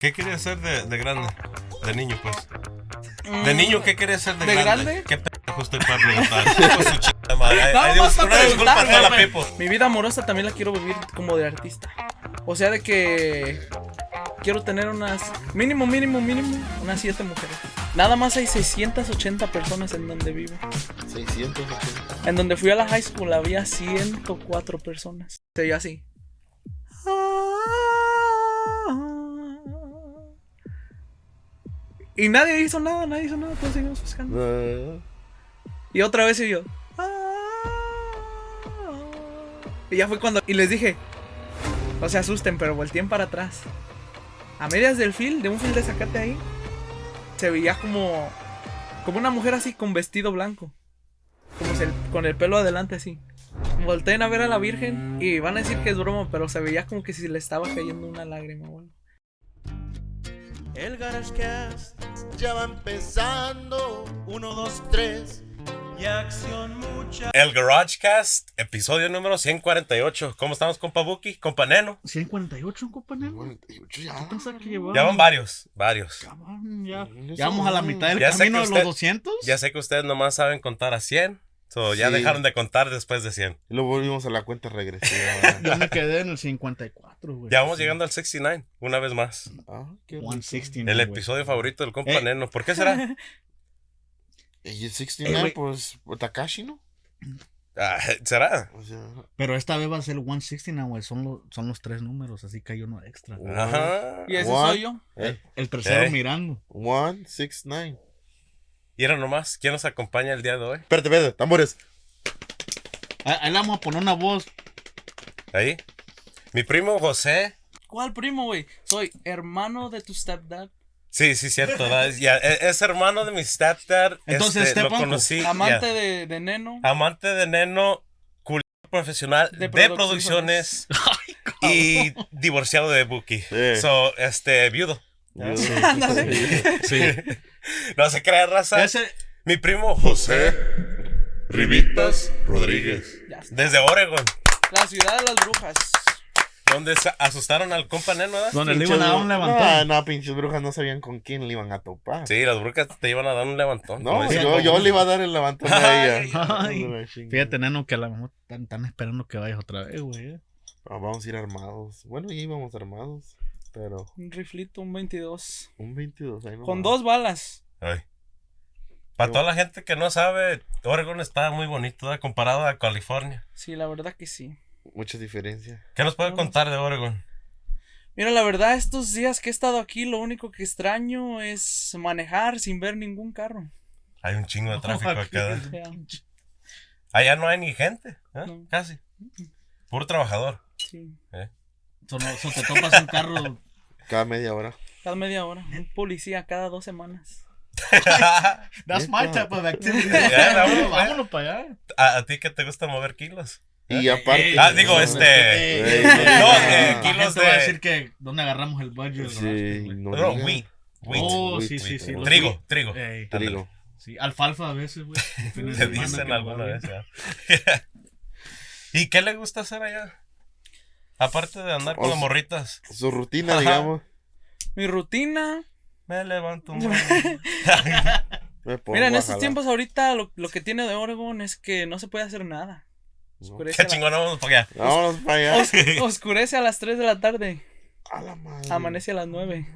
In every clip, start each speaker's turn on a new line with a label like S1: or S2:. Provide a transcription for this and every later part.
S1: ¿Qué querías ser de, de grande? De niño, pues. De niño, ¿qué querías ser de,
S2: Mm. ¿De
S1: grande?
S2: grande?
S1: ¿Qué pendejo estoy para preguntar? Su madre.
S2: No,
S1: ay, Dios, una disculpa a toda la people.
S2: Mi vida amorosa también la quiero vivir como de artista. O sea, de que quiero tener unas mínimo, mínimo, mínimo, unas siete mujeres. Nada más hay 680 personas en donde vivo.
S3: 680.
S2: En donde fui a la high school había 104 personas. Se veía así. Y nadie hizo nada, nadie hizo nada, todos seguimos buscando.
S3: No.
S2: Y otra vez y yo. Y ya fue cuando. Y les dije. No se asusten, pero volteen para atrás. A medias del fil, de un fil de zacate ahí. Se veía como. Como una mujer así con vestido blanco. Como si el- con el pelo adelante así. Volteen a ver a la Virgen y van a decir que es broma, pero se veía como que si le estaba cayendo una lágrima o algo.
S3: El GarageCast ya va empezando. Uno, dos, tres. Y acción mucha.
S1: El GarageCast, episodio número 148. ¿Cómo estamos, compa Buki? Compa Neno.
S4: 148, compañero.
S3: 48 ya.
S4: Que
S1: Ya van varios, varios.
S4: Ya.
S3: Eso
S4: Ya vamos a la mitad del
S1: Ya
S4: camino de
S1: usted-
S4: los 200.
S1: Ya sé que ustedes nomás saben contar a 100. So, ya
S3: Sí.
S1: dejaron de contar después de 100.
S3: Y luego volvimos a la cuenta regresiva.
S4: Yo me quedé en el 54, güey.
S1: Ya vamos llegando al 69, una vez más.
S3: ah, qué rico.
S4: 169.
S1: El
S4: güey.
S1: episodio favorito del compa
S4: Eh.
S1: Neno. ¿Por qué será?
S3: Y el
S4: Eh,
S3: 69,
S4: güey.
S3: pues, Takashi, ¿no?
S1: Ah, ¿Será?
S3: O sea,
S4: Pero esta vez va a ser el 169, güey. Son, los- son los tres números, así que hay uno extra.
S1: Ajá.
S2: Y ese
S3: What?
S2: soy yo.
S3: eh,
S4: El tercero
S1: Eh.
S4: mirando.
S3: 169.
S1: Y era nomás, ¿quién nos acompaña el día de hoy?
S3: Espérate, espérate, tambores.
S4: Ah, Ahí le vamos a poner una voz.
S1: Ahí. Mi primo José.
S2: ¿Cuál primo, güey? Soy hermano de tu stepdad.
S1: Sí, sí, cierto. Ya, e- es hermano de mi stepdad.
S4: Entonces,
S1: este, lo conocí.
S2: Amante de, de Neno.
S1: Amante de Neno, culiado profesional de,
S2: De
S1: producciones y divorciado de Buki.
S3: Sí.
S1: So, este, viudo.
S4: Sí.
S1: No se crea raza.
S4: Ese,
S1: Mi primo José,
S5: Rivitas Rodríguez.
S1: Desde Oregon,
S2: La ciudad de las brujas.
S1: Donde asustaron al compa Neno, ¿verdad?
S4: donde le iban a dar un
S3: No,
S4: levantón.
S3: no, pinches brujas no sabían con quién le iban a topar.
S1: Sí, las brujas te iban a dar un levantón.
S3: No,
S1: como
S3: yo, yo le iba a dar el levantón a ella.
S4: Ay. Fíjate, neno, que a lo mejor están, están esperando que vayas otra vez, güey.
S3: Ah, vamos a ir armados. Bueno, ya íbamos armados. Pero
S2: Un riflito, un 22.
S3: un 22 ahí no
S2: Con dos balas.
S1: Ay. Para toda la gente que no sabe, Oregon está muy bonito comparado a California.
S2: Sí, la verdad que sí.
S3: Mucha diferencia.
S1: ¿Qué nos puede contar de Oregon?
S2: Mira, la verdad, estos días que he estado aquí, lo único que extraño es manejar sin ver ningún carro.
S1: Hay un chingo de tráfico
S4: aquí.
S1: acá. Allá no hay ni gente, ¿eh?
S2: No.
S1: casi. Puro trabajador.
S2: sí.
S4: Son- te topas un carro.
S3: Cada media hora.
S2: Cada media hora. Un policía cada dos semanas.
S4: That's my type of activity.
S1: Vámonos,
S4: Vámonos para allá.
S1: ¿A, a ti que te gusta mover kilos?
S3: Y aparte.
S1: Ah, digo,
S3: no,
S1: este-
S3: Ey,
S1: No, eh, kilos
S4: gente va a
S1: de-
S4: decir que dónde agarramos el budget.
S3: Sí, no
S1: No,
S3: digas.
S1: wheat. Wheat.
S4: Oh,
S3: wheat,
S4: sí, sí,
S3: wheat,
S4: sí.
S3: wheat.
S1: Trigo, trigo.
S4: Ey,
S3: Trigo.
S4: sí, alfalfa a veces, güey. de
S1: dicen alguna vez. ¿Y qué le gusta hacer allá? Aparte de andar con las morritas.
S3: Su rutina,
S1: Ajá.
S3: digamos.
S2: Mi rutina.
S1: Me levanto un
S2: Mira, en estos tiempos ahorita lo, lo que tiene de Oregon es que no se puede hacer nada. Oscurece,
S1: Qué
S2: a, la-
S1: chingón, vamos para allá.
S3: Vámonos para allá.
S2: os- oscurece a las 3 de la tarde.
S3: A la madre.
S2: Amanece a las 9.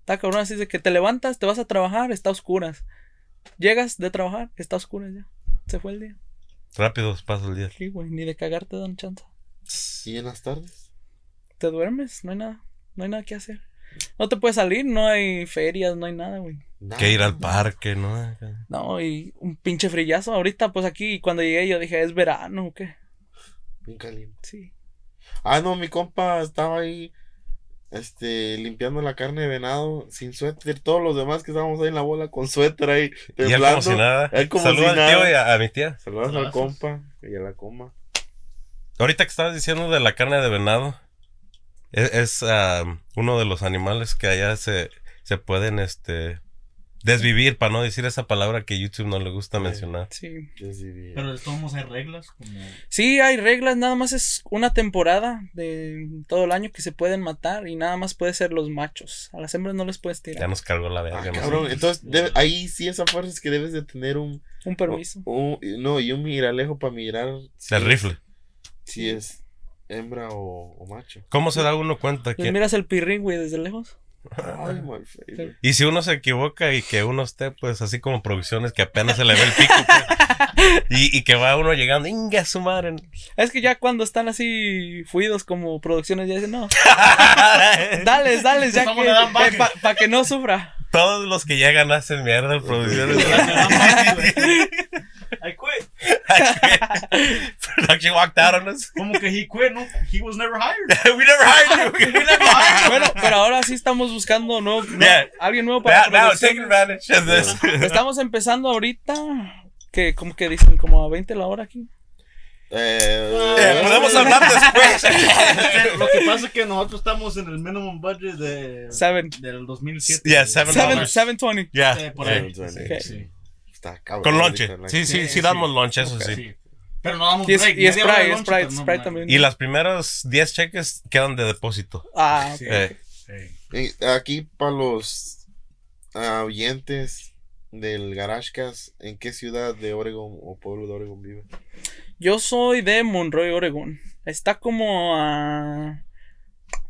S2: Está cabrón, así de que te levantas, te vas a trabajar, está a oscuras. Llegas de trabajar, está a oscuras ya. Se fue el día.
S1: Rápido pasa el día.
S2: Sí, güey, ni de cagar te dan chance.
S3: ¿Y en las tardes?
S2: Te duermes, no hay nada. No hay nada que hacer. No te puedes salir, no hay ferias, no hay nada, güey.
S3: Nada.
S1: Que ir al parque, ¿no?
S2: No, y un pinche frillazo. Ahorita, pues aquí, cuando llegué, yo dije, ¿es verano o qué?
S3: Bien caliente.
S2: Sí.
S3: Ah, no, mi compa estaba ahí. Este, limpiando la carne de venado sin suéter. Todos los demás que estábamos ahí en la bola con suéter ahí,
S1: Y él como
S3: temblando.
S1: si nada.
S3: Él como
S1: Saluda
S3: si
S1: al tío y a, a mi tía.
S3: Saludos al compa y a la coma.
S1: Ahorita que estabas diciendo de la carne de venado, es, es, ah, uno de los animales que allá se, se pueden, este, desvivir, para no decir esa palabra que YouTube no le gusta mencionar.
S2: Sí.
S3: Sí.
S4: Pero de todos modos hay reglas como...
S2: Sí, hay reglas, nada más es una temporada de todo el año que se pueden matar y nada más puede ser los machos. A las hembras no les puedes
S1: Ya
S2: tirar.
S1: nos cargó la
S3: Ah,
S1: verga. no sé.
S3: cabrón, entonces debe- ahí sí esa fuerza es que debes de tener un,
S2: Un permiso.
S3: un- no, y un miralejo para mirar si,
S1: El rifle.
S3: si es hembra o, o macho.
S1: ¿Cómo se da uno cuenta
S2: Pues
S1: que...
S2: miras el pirrín, güey, desde lejos.
S3: Ay, my favorite.
S1: Y si uno se equivoca y que uno esté, pues, así como producciones que apenas se le ve el pico, pues, y, y que va uno llegando, ¡inga su madre!
S2: Es que ya cuando están así fluidos como producciones ya dicen, no, dales, dales, ya que,
S4: le dan baje.
S2: para que no sufra.
S1: Todos los que llegan hacen mierda en producciones. Production walked out on us.
S4: Como que he quit, ¿no? He was never hired.
S1: We never hired you. We never hired
S2: Bueno, pero ahora sí estamos buscando nuevo, no,
S1: Yeah.
S2: alguien nuevo
S1: you.
S2: para
S1: Now, now take advantage of this.
S2: Estamos empezando ahorita, que como que dicen, como a 20 la hora aquí.
S3: Eh,
S1: Eh, podemos hablar después.
S4: Lo que pasa es que nosotros estamos en el minimum budget de,
S2: Seven.
S4: del 2007.
S1: Yeah, seven
S2: Seven,
S1: dollars.
S2: 720.
S1: Ya.
S4: Eh, por ahí.
S3: Sí, sí.
S2: Ok.
S4: Sí.
S3: Está cabrón.
S1: Con lonche. Sí, sí, sí,
S4: Sí,
S1: damos lunch, eso sí.
S4: Sí. Pero no damos
S2: Y, es,
S4: break.
S2: y
S4: de
S2: Sprite,
S4: lunch,
S2: Sprite,
S4: break.
S2: también.
S1: Y los primeros 10 cheques quedan de depósito.
S2: Ah, ok.
S4: Sí.
S1: Eh,
S4: Sí.
S3: Y aquí para los ah, oyentes del Garashcas, ¿en qué ciudad de Oregon o pueblo de Oregon vive?
S2: Yo soy de Monroe, Oregon. Está como a.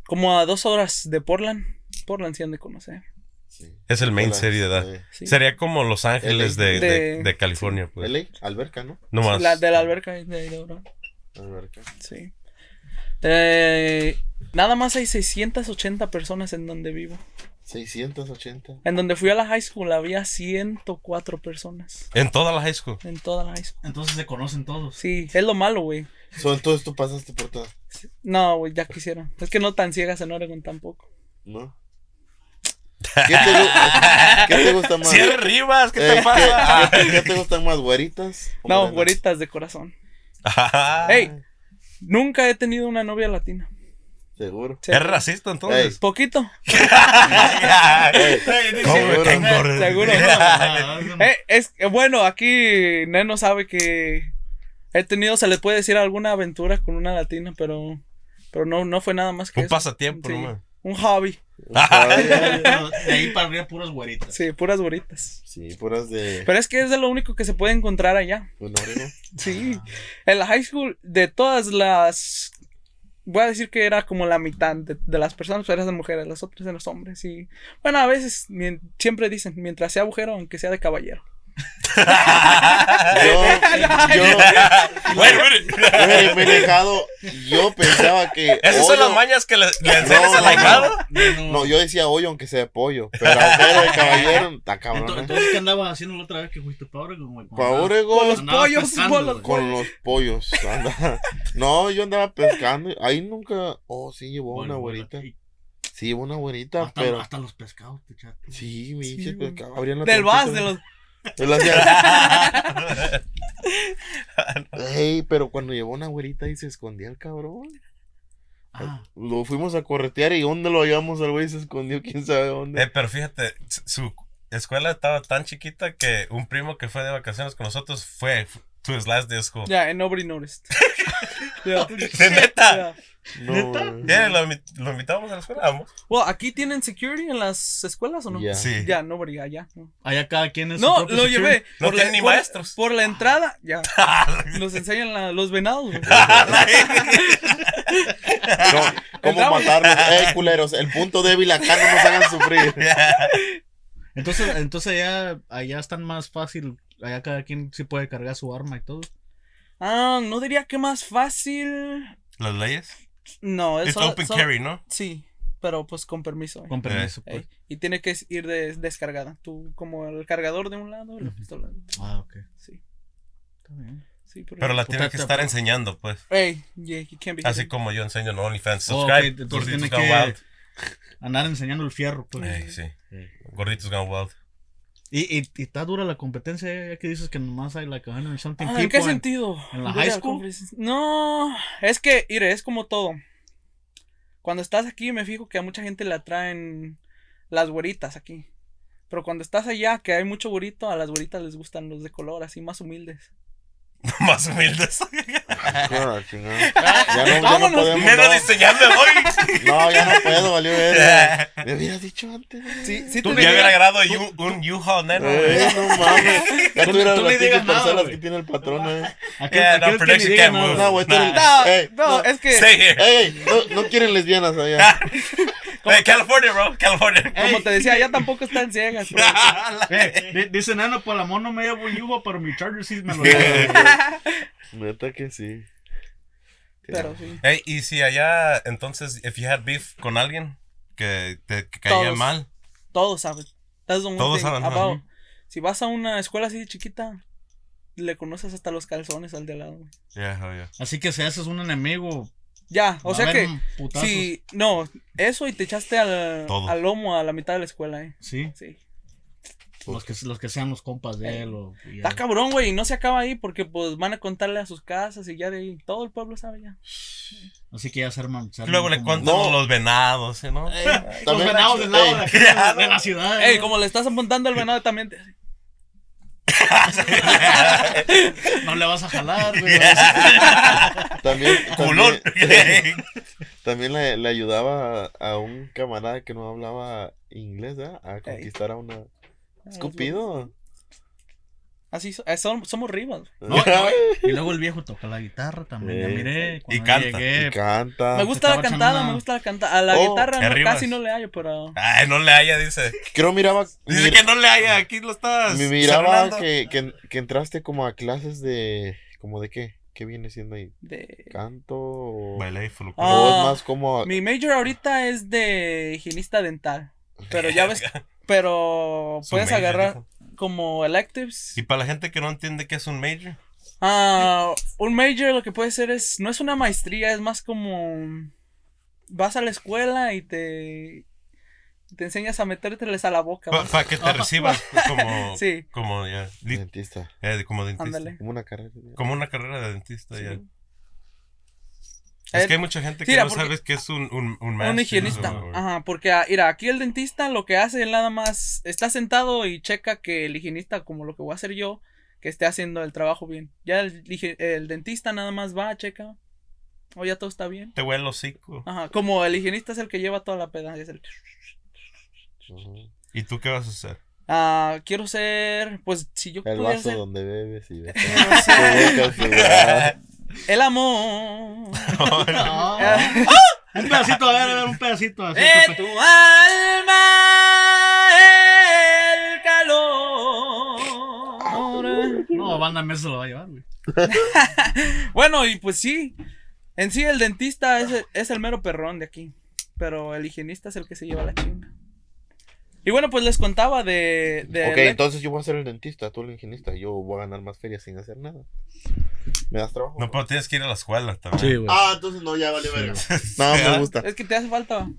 S2: como a dos horas de Portland. Portland sí han de conocer.
S3: Sí.
S1: Es el main
S3: Hola,
S1: city de edad.
S2: Sí.
S1: Sería como Los Ángeles de, de,
S2: De-
S1: California, pues.
S3: LA, alberca, ¿no?
S1: No más.
S2: La de la alberca de.
S3: Alberca.
S2: Sí. Eh, nada más hay 680 personas en donde vivo.
S3: 680.
S2: En donde fui a la high school había 104 personas.
S1: En toda la high school.
S2: En toda la high school.
S4: Entonces se conocen todos.
S2: Sí, es lo malo, güey.
S3: So, entonces tú pasaste por todo,
S2: No, güey, ya quisiera. Es que no tan ciegas en Oregon tampoco.
S3: ¿no? ¿Qué te, ¿Qué te gusta más?
S1: Cierre Rivas, ¿qué
S3: Eh,
S1: te pasa?
S3: ¿qué, qué- te gustan más, güeritas?
S2: No,
S3: morenas?
S2: güeritas de corazón.
S1: Ajá.
S2: Ey, nunca he tenido una novia latina.
S3: Seguro.
S2: Sí.
S1: ¿Es racista entonces?
S2: Poquito.
S3: Ey,
S1: ¿Cómo
S3: Seguro.
S1: que engorde?
S2: Seguro. Eh, es eh, bueno, aquí Neno sabe que he tenido, se le puede decir alguna aventura con una latina, pero pero no, no fue nada más que
S1: Un
S2: eso.
S1: pasatiempo,
S2: Sí, un hobby.
S4: De ahí para arriba puras güeritas.
S2: Sí, puras güeritas.
S3: Sí, puras de
S2: Pero es que es de lo único que se puede encontrar allá.
S3: un Oregon.
S2: Sí. En la high school, de todas las. Voy a decir que era como la mitad de, de las personas, pero eran de mujeres, las otras eran los hombres. Y bueno, a veces siempre dicen, mientras sea agujero, aunque sea de caballero.
S3: Yo, yo, me, me he dejado, yo pensaba que.
S1: Esas son las mañas que le, le enseñas
S3: No,
S1: al
S3: no,
S1: ahijado.
S3: No, yo decía hoyo aunque sea de pollo, pero de caballero, está cabrón.
S4: Entonces,
S3: ¿eh?
S4: entonces, ¿qué andabas haciendo la otra vez que fuiste para Oregon, güey?
S3: Pa' Oregon,
S2: Con los pollos,
S4: pescando,
S2: con los
S3: pollos. anda. No, yo andaba pescando. Ahí nunca. Oh, sí, llevó
S4: Bueno,
S3: una
S4: bueno,
S3: güerita.
S4: y
S3: Sí, llevó una güerita,
S4: Hasta,
S3: pero.
S4: hasta los pescados, te chato.
S3: Sí, mi
S2: Sí,
S3: pinche
S2: güey.
S3: pescado.
S2: Del vas, de los.
S3: Yo le hacía- Ey, pero cuando llevó una güerita ahí se escondía el cabrón.
S4: Ah,
S3: Lo fuimos a corretear y ¿dónde lo hallamos al güey? Se escondió, quién sabe dónde.
S1: Eh, pero fíjate, su escuela estaba tan chiquita que un primo que fue de vacaciones con nosotros fue to his last day of school.
S2: Ya, and nobody noticed. Ya.
S1: De neta.
S2: Ya.
S3: No.
S1: Yeah, lo, lo invitamos a la escuela, vamos.
S2: Well, ¿aquí tienen security en las escuelas o no?
S3: Ya.
S1: Sí.
S2: Ya, nobody, allá. No,
S4: allá cada quien es su
S2: No,
S4: propio
S2: lo
S4: security.
S2: llevé.
S1: No
S2: Por
S1: tienen
S2: la-
S1: ni
S2: por-
S1: maestros.
S2: Por la entrada, ya. Nos enseñan la- los venados.
S3: No, ¿Cómo matarlos? Ey, culeros, el punto débil acá no nos hagan sufrir.
S4: Entonces, entonces allá, allá están más fácil. Allá cada quien sí puede cargar su arma y todo.
S2: Ah, no diría que más fácil.
S1: Las leyes.
S2: No, es
S1: open
S2: solo-
S1: carry, ¿no?
S2: Sí, pero pues con permiso. eh.
S4: Con permiso,
S2: Ey,
S4: pues.
S2: y tiene que ir de- descargada. Tú, como el cargador de un lado y la pistola. del otro.
S4: Ah, ok.
S2: Sí,
S4: Está bien.
S2: sí, pero.
S1: Pero la
S4: Puta,
S1: tiene que estar enseñando, pues.
S2: Hey, yeah, be
S1: Así como yo enseño en OnlyFans.
S4: Oh,
S1: Subscribe.
S4: ok, entonces
S1: Gorditos
S4: tiene
S1: Gone
S4: que
S1: Wild.
S4: andar enseñando el fierro, pues.
S1: Ey, sí.
S4: Sí.
S1: Gorditos Gone Wild.
S4: Y, y, y está dura la competencia, ya que dices que nomás hay 100 something
S2: Ah, ¿En qué
S4: en-
S2: sentido?
S4: en la high school?
S2: No, es que, mire, es como todo. Cuando estás aquí, me fijo que a mucha gente le atraen las güeritas aquí. Pero cuando estás allá, que hay mucho güerito, a las güeritas les gustan los de color, así más humildes.
S1: Más humildes.
S3: Ah, chingada. Ya no, ya no podemos.
S1: Menos
S3: No,
S1: diseñando hoy.
S3: no, ya no puedo, valió ver. Me hubieras dicho antes.
S2: Sí, sí
S1: Tú ya hubiera grabado you- un U-Haul neno.
S3: Eh, no mames. Ya
S4: Tú-
S3: tuvieras
S4: tú
S3: las
S4: digas nada,
S3: personas que tiene el patrón, eh.
S1: Yeah, no,
S4: que ni
S1: production can't move.
S3: No, güey,
S2: No, no,
S3: no.
S2: es que
S3: no, no quieren lesbianas allá.
S1: Hey, California, bro. California.
S2: como te decía, ya tampoco están ciegas. pero-
S4: Eh, di- dice Nano, por el amor no me llevo un yugo, pero mi Charger sí me lo llevo.
S3: Neta que sí.
S2: Pero sí.
S1: Hey, y si allá, entonces, if you had beef con alguien que te que caía
S2: Todos.
S1: mal,
S2: Todos saben. That's the one
S1: Todos
S2: thing
S1: saben,
S2: about-. Si vas a una escuela así de chiquita, le conoces hasta los calzones al de al lado. güey.
S1: yeah, oh, yeah.
S4: Así que si haces un enemigo.
S2: Ya, o
S4: va a
S2: sea
S4: haber
S2: que.
S4: putazos.
S2: Sí, no, eso y te echaste al,
S1: Todo.
S2: al lomo a la mitad de la escuela, eh.
S4: Sí,
S2: Sí.
S4: los que, los que sean los compas de él. O, y ya.
S2: Está cabrón, güey, y no se acaba ahí porque pues van a contarle a sus casas y ya de ahí todo el pueblo sabe ya.
S4: Así que ya se arman. se arman
S1: Luego le
S4: como-
S1: cuentan
S3: No.
S1: los venados, ¿sí, ¿no?
S4: Los
S3: También-
S4: venados del lado de, aquí, la ciudad.
S2: Ey,
S4: ¿no?
S2: como le estás apuntando al venado también. te-
S4: No le vas a jalar, güey.
S3: También,
S1: Culón.
S3: también, también le, le ayudaba a, a un camarada que no hablaba inglés, ¿eh? A conquistar a una. Escupido.
S2: Así so- eh, son- somos rivas.
S4: No, no, y luego el viejo toca la guitarra también. Ya miré. cuando
S1: Y canta.
S4: llegué,
S3: Y canta.
S2: Me gusta la cantada, me gusta la cantada. A la
S3: Oh,
S2: guitarra no, casi no le hallo, pero.
S1: Ay, no le haya, dice.
S3: Creo miraba.
S1: Dice
S3: mir-
S1: que no le haya, aquí lo estás.
S3: me miraba que, que, que entraste como a clases de. ¿Como de qué? ¿Qué viene siendo ahí?
S2: De...
S3: ¿Canto? ¿O,
S1: Baile y
S3: es
S2: Ah,
S3: más como.
S2: Mi major ahorita es de higienista dental. Pero ya ves. Pero puedes agarrar
S1: dijo.
S2: Como electives.
S1: Y para la gente que no entiende qué es un major.
S2: Ah, un major lo que puede ser es. No es una maestría, es más como. Vas a la escuela y te. Te enseñas a metérteles a la boca.
S1: Para que te recibas como.
S2: Sí.
S1: Como ya.
S3: Dentista.
S1: eh, como dentista.
S2: Ándale.
S3: Como una carrera.
S1: Como una carrera de dentista
S2: Sí.
S1: ya.
S2: Eh,
S1: Es que hay mucha gente que
S2: mira,
S1: no sabe qué es un, un, un
S2: higienista.
S1: o-
S2: Ajá, porque ah, mira, aquí el dentista lo que hace él nada más está sentado y checa que el higienista, como lo que voy a hacer yo, que esté haciendo el trabajo bien. Ya el, el dentista nada más va, checa. O ya todo está bien.
S1: Te huele el hocico.
S2: Ajá, como el higienista es el que lleva toda la peda. es el-.
S1: ¿Y tú qué vas a hacer?
S2: Ah, quiero ser, pues si yo
S3: El
S2: pudiera
S3: vaso
S2: ser
S3: donde bebes y.
S2: el amor.
S4: No. Un pedacito, a ver, a ver, un pedacito. Así,
S2: De tu alma el calor.
S4: No, banda Mesa se lo va a llevar, güey.
S2: Bueno, y pues sí. En sí, el dentista es el, es el mero perrón de aquí. Pero el higienista es el que se lleva la chinga. Y bueno, pues les contaba de. de
S3: Ok, entonces yo voy a ser el dentista, tú el higienista. Yo voy a ganar más feria sin hacer nada. ¿Me das trabajo?
S1: No, pero tienes que ir a la escuela también.
S4: güey.
S3: Ah, entonces no, ya vale verga. No, me gusta.
S2: Es que te hace falta.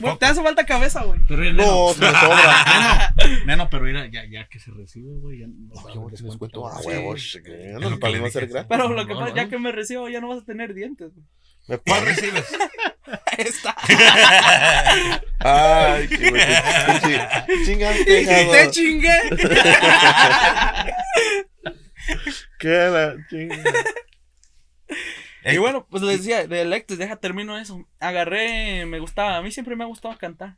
S2: Bueno, te hace falta cabeza, güey.
S4: Pero neno,
S3: No, me sobra.
S4: neno, pero mira, ya, ya que se recibe, güey. Ya no a
S3: Yo les cuento
S4: descuento.
S3: a
S2: Sí.
S3: huevos. No,
S1: le
S3: no hacer
S1: dije.
S3: gratis.
S2: Pero lo que
S4: No,
S2: pasa,
S4: no.
S2: ya que me recibo, ya no
S3: ¿Me
S1: ¿Cuál recibes?
S2: Ahí está.
S3: Ay, qué. Chingaste,
S2: Te chingué.
S3: ¿Qué la chinga?
S2: Y bueno, pues les decía, de Electus, deja termino eso. Agarré, me gustaba, a mí siempre me ha gustado cantar.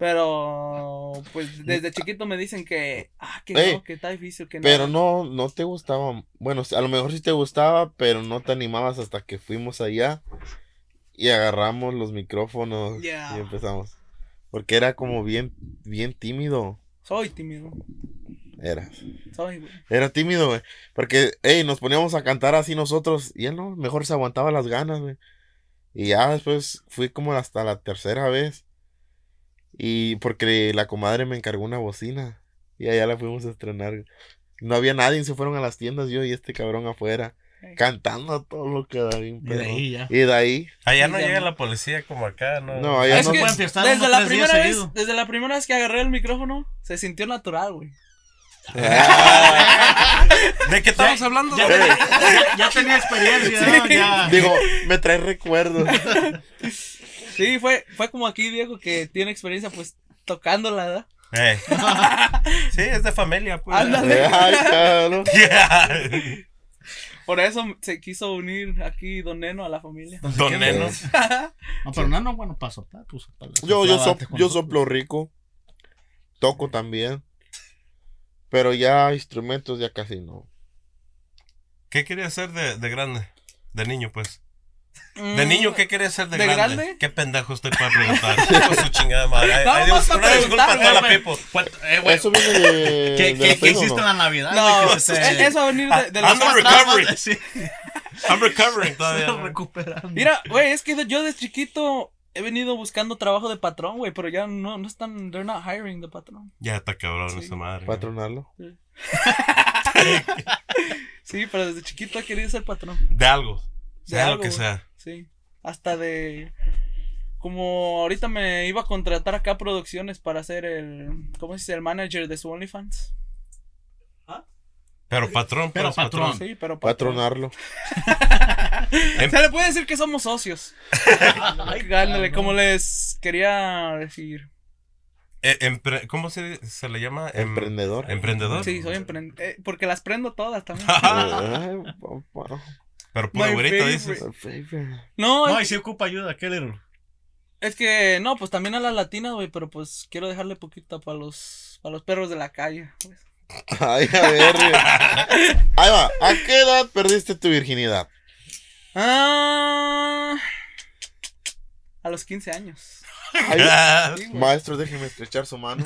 S2: Pero, pues desde chiquito me dicen que, ah, que
S3: Ey,
S2: no, que está difícil, que no.
S3: Pero no, no te gustaba. Bueno, a lo mejor sí te gustaba, pero no te animabas hasta que fuimos allá y agarramos los micrófonos y empezamos. Porque era como bien, bien tímido.
S2: Soy tímido,
S3: Era.
S2: soy, güey.
S3: Era tímido, güey. Porque, hey, nos poníamos a cantar así nosotros. Y él no, mejor se aguantaba las ganas, güey. Y ya después fui como hasta la tercera vez. Y porque la comadre me encargó una bocina. Y allá la fuimos a estrenar. No había nadie, se fueron a las tiendas yo y este cabrón afuera. Cantando a todo lo que da bien,
S4: Y de ahí ya.
S3: Y de ahí.
S1: Allá no llega
S2: no.
S1: la policía como acá, ¿no?
S3: No, allá
S2: Es
S3: no.
S2: que
S4: pueden fiestar
S2: desde la primera vez,
S4: seguido.
S2: desde la primera vez que agarré el micrófono, se sintió natural, güey.
S1: ¿De qué estamos hablando?
S4: Ya, tenía- ya- ya tenía experiencia, ¿no? Ya.
S3: Digo, me trae recuerdos.
S2: Sí, fue, fue como aquí Diego que tiene experiencia pues tocándola, ¿verdad?
S1: Eh. Sí, es de familia, pues.
S2: Ándale.
S3: Ay.
S1: Yeah.
S2: Por eso se quiso unir aquí Don Neno a la familia.
S1: Don Neno.
S4: No, pero no, no, bueno, para soplar, pues. para
S3: Yo, yo, sop- yo soplo rico. Toco también. Pero ya instrumentos ya casi no.
S1: ¿Qué quería hacer de, de grande? De niño, pues.
S2: Mm,
S1: ¿De niño qué quería hacer de,
S2: ¿De
S1: grande?
S2: grande?
S1: ¿Qué pendejo estoy para preguntar? Con su chingada madre. Ay,
S2: No,
S1: ay,
S2: no,
S1: Dios,
S2: para
S1: una disculpa a
S2: preguntar,
S1: toda la.
S4: ¿Cuánto- eh,
S3: Eso viene de.
S4: ¿Qué,
S3: de
S4: qué,
S3: la
S4: qué
S3: pena, ¿o
S4: hiciste
S3: no?
S4: en la Navidad?
S2: No,
S4: que
S2: eh, eso va a venir de, de los
S1: Ando
S2: más
S1: recovery.
S2: traumas.
S4: Sí,
S1: I'm recovering todavía. ¿no?
S4: recuperando.
S2: Mira, güey, es que yo de chiquito he venido buscando trabajo de patrón, güey, pero ya no, no están, they're not hiring de patrón.
S1: Ya está cabrón
S2: Sí.
S1: esa madre.
S3: Patronarlo.
S2: Sí, pero desde chiquito he querido ser patrón.
S1: De algo.
S2: De
S1: Sea lo
S2: algo,
S1: que
S2: güey.
S1: sea.
S2: Sí. Hasta de. Como ahorita me iba a contratar acá producciones para ser el. ¿Cómo se dice? El manager de su OnlyFans.
S1: Pero patrón,
S4: Pero
S1: pues,
S4: patrón.
S2: Sí, pero patrón.
S3: Patronarlo.
S2: Se le puede decir que somos socios. Ándale, como les quería decir.
S1: Eh, empre- ¿Cómo se, se le llama? Em-
S3: Emprendedor.
S1: Emprendedor.
S2: Sí, soy emprendedor. porque las prendo todas también.
S1: Pero puro
S2: My
S1: güerito
S2: favorite.
S1: dices.
S2: No,
S4: No, y si ocupa ayuda, ¿qué le
S2: es que no, pues también a las latinas, güey, pero pues quiero dejarle poquito para los para los perros de la calle. pues.
S3: Ay, a ver. Ahí va. ¿A qué edad perdiste tu virginidad?
S2: Ah, a los 15 años.
S3: Ay,
S2: Sí,
S3: maestro, déjeme estrechar su mano.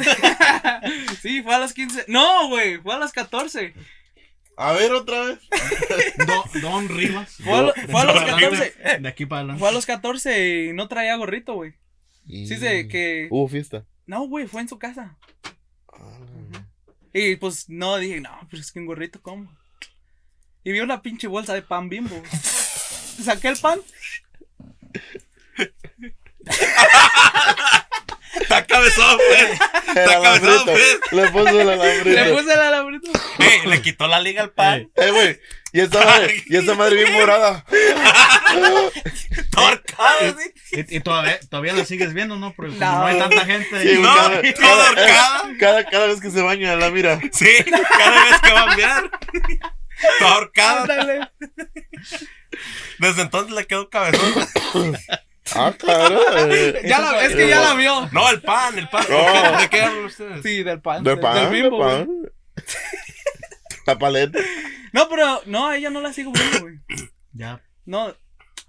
S2: Sí, fue a los 15. No, güey, fue a los 14.
S3: A ver, otra vez.
S4: Don, Don Rivas.
S2: Fue a, lo- fue a los
S4: De aquí
S2: 14.
S4: para- De aquí para adelante.
S2: Fue a los 14 y no traía gorrito, güey.
S3: Y-
S2: Sí, sé que.
S3: Hubo fiesta.
S2: No, güey, fue en su casa.
S3: Ah,
S2: Y pues no, dije, no, pues es que un gorrito, ¿cómo? Y vi una pinche bolsa de pan bimbo. Saqué el pan.
S1: Está cabezón, pues. Está cabezón, pues.
S3: Le puso el alambrito.
S2: Le puse el alambrito.
S1: Ey, le quitó la liga al pan.
S3: Eh, güey. Y esa madre, y esa madre bien morada.
S1: Torcado, sí.
S4: Y, y todavía, todavía la sigues viendo, ¿no? Porque como
S2: No.
S4: no hay tanta gente.
S3: Sí,
S4: y-
S3: güey,
S1: No,
S3: cada,
S1: toda
S3: cada- cada, cada vez que se baña, la mira.
S1: Sí, cada vez que va a enviar. Torcada.
S2: Ándale.
S1: Desde entonces le quedó cabezón.
S3: Ah.
S2: Ya la, es que ya la vio.
S1: No, el pan, el pan.
S3: No.
S1: ¿De qué hablan ustedes?
S2: Sí, del pan.
S3: De
S2: del-
S3: pan,
S2: del bimbo,
S3: pan. La paleta.
S2: No, pero no, a ella no la sigo viendo, güey.
S4: Ya.
S2: No,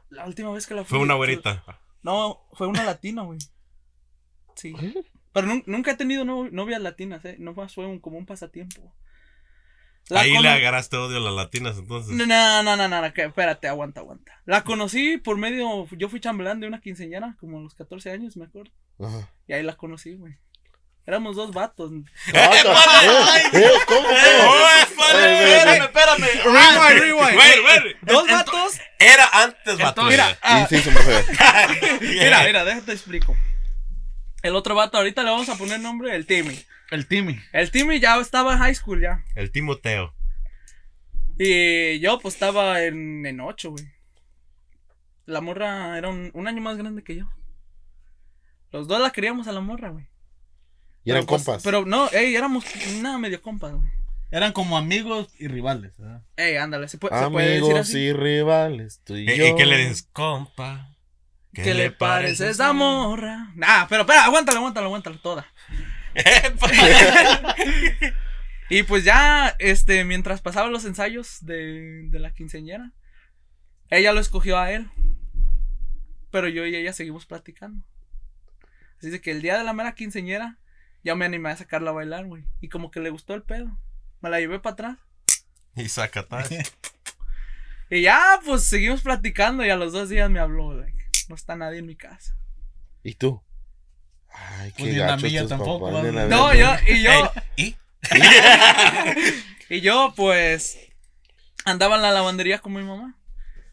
S2: la última vez que la fui.
S1: Fue una güerita.
S2: No, fue una latina, güey. Sí. Pero nun- nunca he tenido no- novias latinas, ¿eh? No más fue un, como un pasatiempo. La
S1: Ahí le agarraste odio a las latinas, entonces.
S2: No, no, no, no, no, que- espérate, aguanta, aguanta. La conocí por medio, yo fui chambelán de una quinceañera, como a los 14 años, me acuerdo.
S3: Ajá.
S2: Y ahí la conocí, güey. Éramos dos vatos.
S3: Ah, eh, eh, ¿Cómo?
S1: ¡Oh,
S3: cómo?
S1: espérame! Espérame.
S2: Rewind, rewind.
S1: Güey, güey.
S2: Dos vatos.
S1: Era antes, vato.
S4: Entonces-
S2: Mira, ah, mira, mira, déjate explico. El otro vato, ahorita le vamos a poner nombre, el Timmy.
S4: El Timmy.
S2: El Timmy ya estaba en high school ya.
S1: El Timoteo.
S2: Y yo pues estaba en, en 8, güey. La morra era un, un año más grande que yo. Los dos la queríamos a la morra, güey.
S3: Y eran
S2: Pero, pues,
S3: compas.
S2: Pero no, ey, éramos nada medio compas, güey.
S4: Eran como amigos y rivales. ¿verdad?
S2: Ey, ándale, se, puede- se puede decir
S3: Amigos
S2: así.
S3: y rivales, tú y
S1: ¿Y,
S3: yo.
S1: y qué le dices? Compa.
S2: ¿Qué, le parece esa morra? Nah, pero espera, aguántala, aguántala, aguántala toda. Y pues ya, este, mientras pasaban los ensayos de, de la quinceañera, ella lo escogió a él. Pero yo y ella seguimos platicando. Así de que el día de la mera quinceañera, ya me animé a sacarla a bailar, güey. Y como que le gustó el pedo. Me la llevé para atrás.
S1: Y sacatás.
S2: Y ya, pues seguimos platicando y a los dos días me habló, like, no está nadie en mi casa.
S3: ¿Y tú? Ay, qué
S4: Pues mía
S3: tus
S4: tampoco,
S3: papás,
S2: No, yo, y yo,
S1: Ey, ¿Y?
S2: y yo, pues, andaba en la lavandería con mi mamá.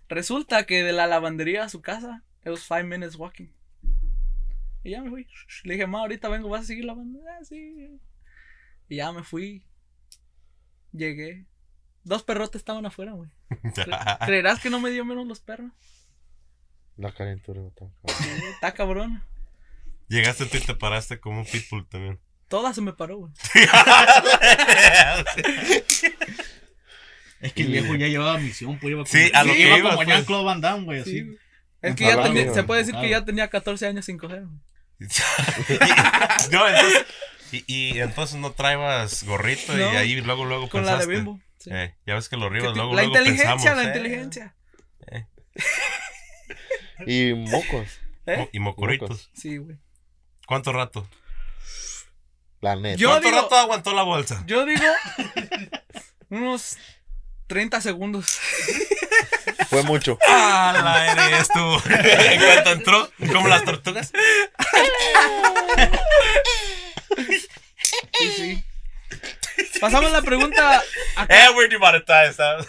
S2: Resulta que de la lavandería a su casa, it was five minutes walking. Y ya me fui. Le dije, ma, ahorita vengo, ¿vas a seguir lavando? Ah, sí. Y ya me fui. Llegué. Dos perrotes estaban afuera, güey. ¿Creerás que no me dio menos los perros?
S3: La calentura. está cabrón.
S2: Está cabrón.
S1: Llegaste tú y te paraste como un pitbull también.
S2: Toda se me paró, güey.
S4: Es que el viejo ya llevaba misión, pues iba como,
S1: Sí, a lo
S2: que
S4: iba como
S1: pues.
S4: Jean-Claude Van Damme, güey,
S2: Sí,
S4: así.
S2: Es que ya
S3: Hablando,
S2: tenía, se puede decir que ya tenía 14 años sin coger.
S1: no, entonces, y, y entonces no traebas gorrito
S2: No,
S1: y ahí luego, luego
S2: Con la de
S1: pensaste.
S2: Bimbo. sí.
S1: Eh, ya ves que los
S2: ¿Qué
S1: rivas
S2: ti-
S1: luego,
S2: la
S1: luego
S2: inteligencia,
S1: pensamos,
S2: la
S1: eh,
S2: inteligencia.
S3: Y mocos,
S2: ¿Eh?
S1: Y mocuritos.
S2: Sí, güey.
S1: ¿Cuánto rato?
S3: la neta.
S2: Yo
S1: ¿Cuánto
S2: digo-
S1: rato aguantó la bolsa?
S2: Yo digo unos 30 segundos.
S3: Fue mucho.
S1: Ah, la eres tú. En cuanto entró, como las tortugas.
S2: Sí, sí. Pasamos la pregunta. a-
S1: Eh, we're demonetized. ¿sabes?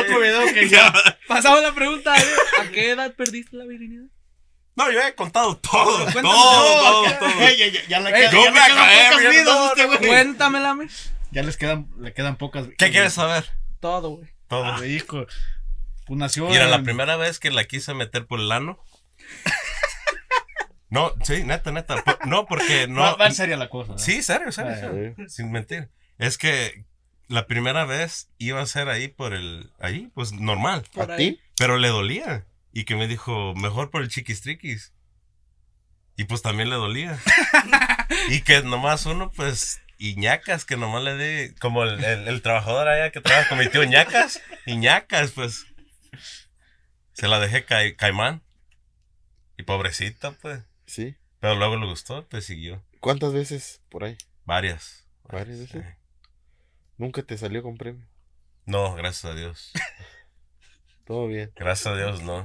S4: Otro video que ya.
S2: pasamos la pregunta. ¿eh? ¿A qué edad perdiste la virginidad?
S1: No, yo he contado todo. Todo,
S2: Cuéntame
S1: todo,
S4: ya,
S1: todo.
S4: ya,
S1: yo me acabé,
S4: pocas
S1: mira, no.
S2: Cuéntamela, me.
S4: Ya les quedan, le quedan pocas
S1: ¿Qué quieres saber?
S2: Todo, güey.
S1: Todo.
S4: Ah, hijo. Pues nació.
S1: Y era la primera vez que la quise meter por el ano. No, sí, neta, neta. Por- No, porque
S4: Va,
S1: no.
S4: va en serio la cosa. ¿no?
S1: Sí, serio, serio,
S4: Ah,
S1: serio. Sin mentir. Es que la primera vez iba a ser ahí por el. Ahí, pues normal.
S3: ¿A ti?
S1: Pero le dolía. Y que me dijo, mejor por el chiquistriquis. Y pues también le dolía. y que nomás uno, pues, y ñacas, que nomás le dé, como el, el- el trabajador allá que trabaja con mi tío ñacas, y ñacas, pues. Se la dejé ca- caimán. Y pobrecita, pues.
S3: Sí.
S1: Pero luego le gustó, pues siguió.
S3: ¿Cuántas veces por ahí?
S1: Varias.
S3: ¿Varias veces?
S1: Sí.
S3: Nunca te salió con premio.
S1: No, gracias a Dios.
S3: Todo bien.
S1: Gracias a Dios, no.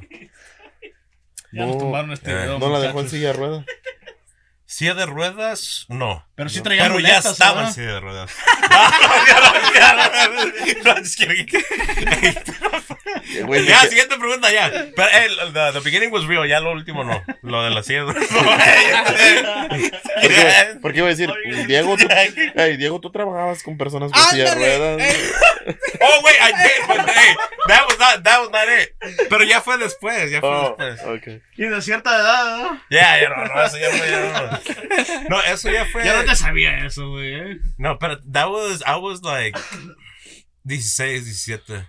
S4: Ya nos
S3: No,
S4: tumbaron este
S1: eh,
S4: video.
S3: ¿No la dejó en silla de ruedas?
S1: Silla de ruedas, no.
S4: Pero sí
S3: No.
S4: traía
S1: Pero ya estaba en silla de ruedas. No, ya no,
S3: Eh,
S1: Ya, siguiente pregunta ya. Pero el, the, the beginning was real, ya lo último no. Lo de la silla de
S3: porque, porque iba a decir, Diego, tú, Ey, Diego, tú trabajabas con personas con silla de ruedas.
S1: Oh, wait, I did, but hey, that was not, that was not it. Pero ya fue después, ya fue
S3: Oh,
S1: después.
S3: ok.
S4: Y de cierta edad, ¿no?
S1: Ya, ya no, no, eso ya fue, ya no. No, eso ya fue.
S4: Ya no te sabía eso, güey. ¿eh?
S1: No, pero that was, I was like 16, 17.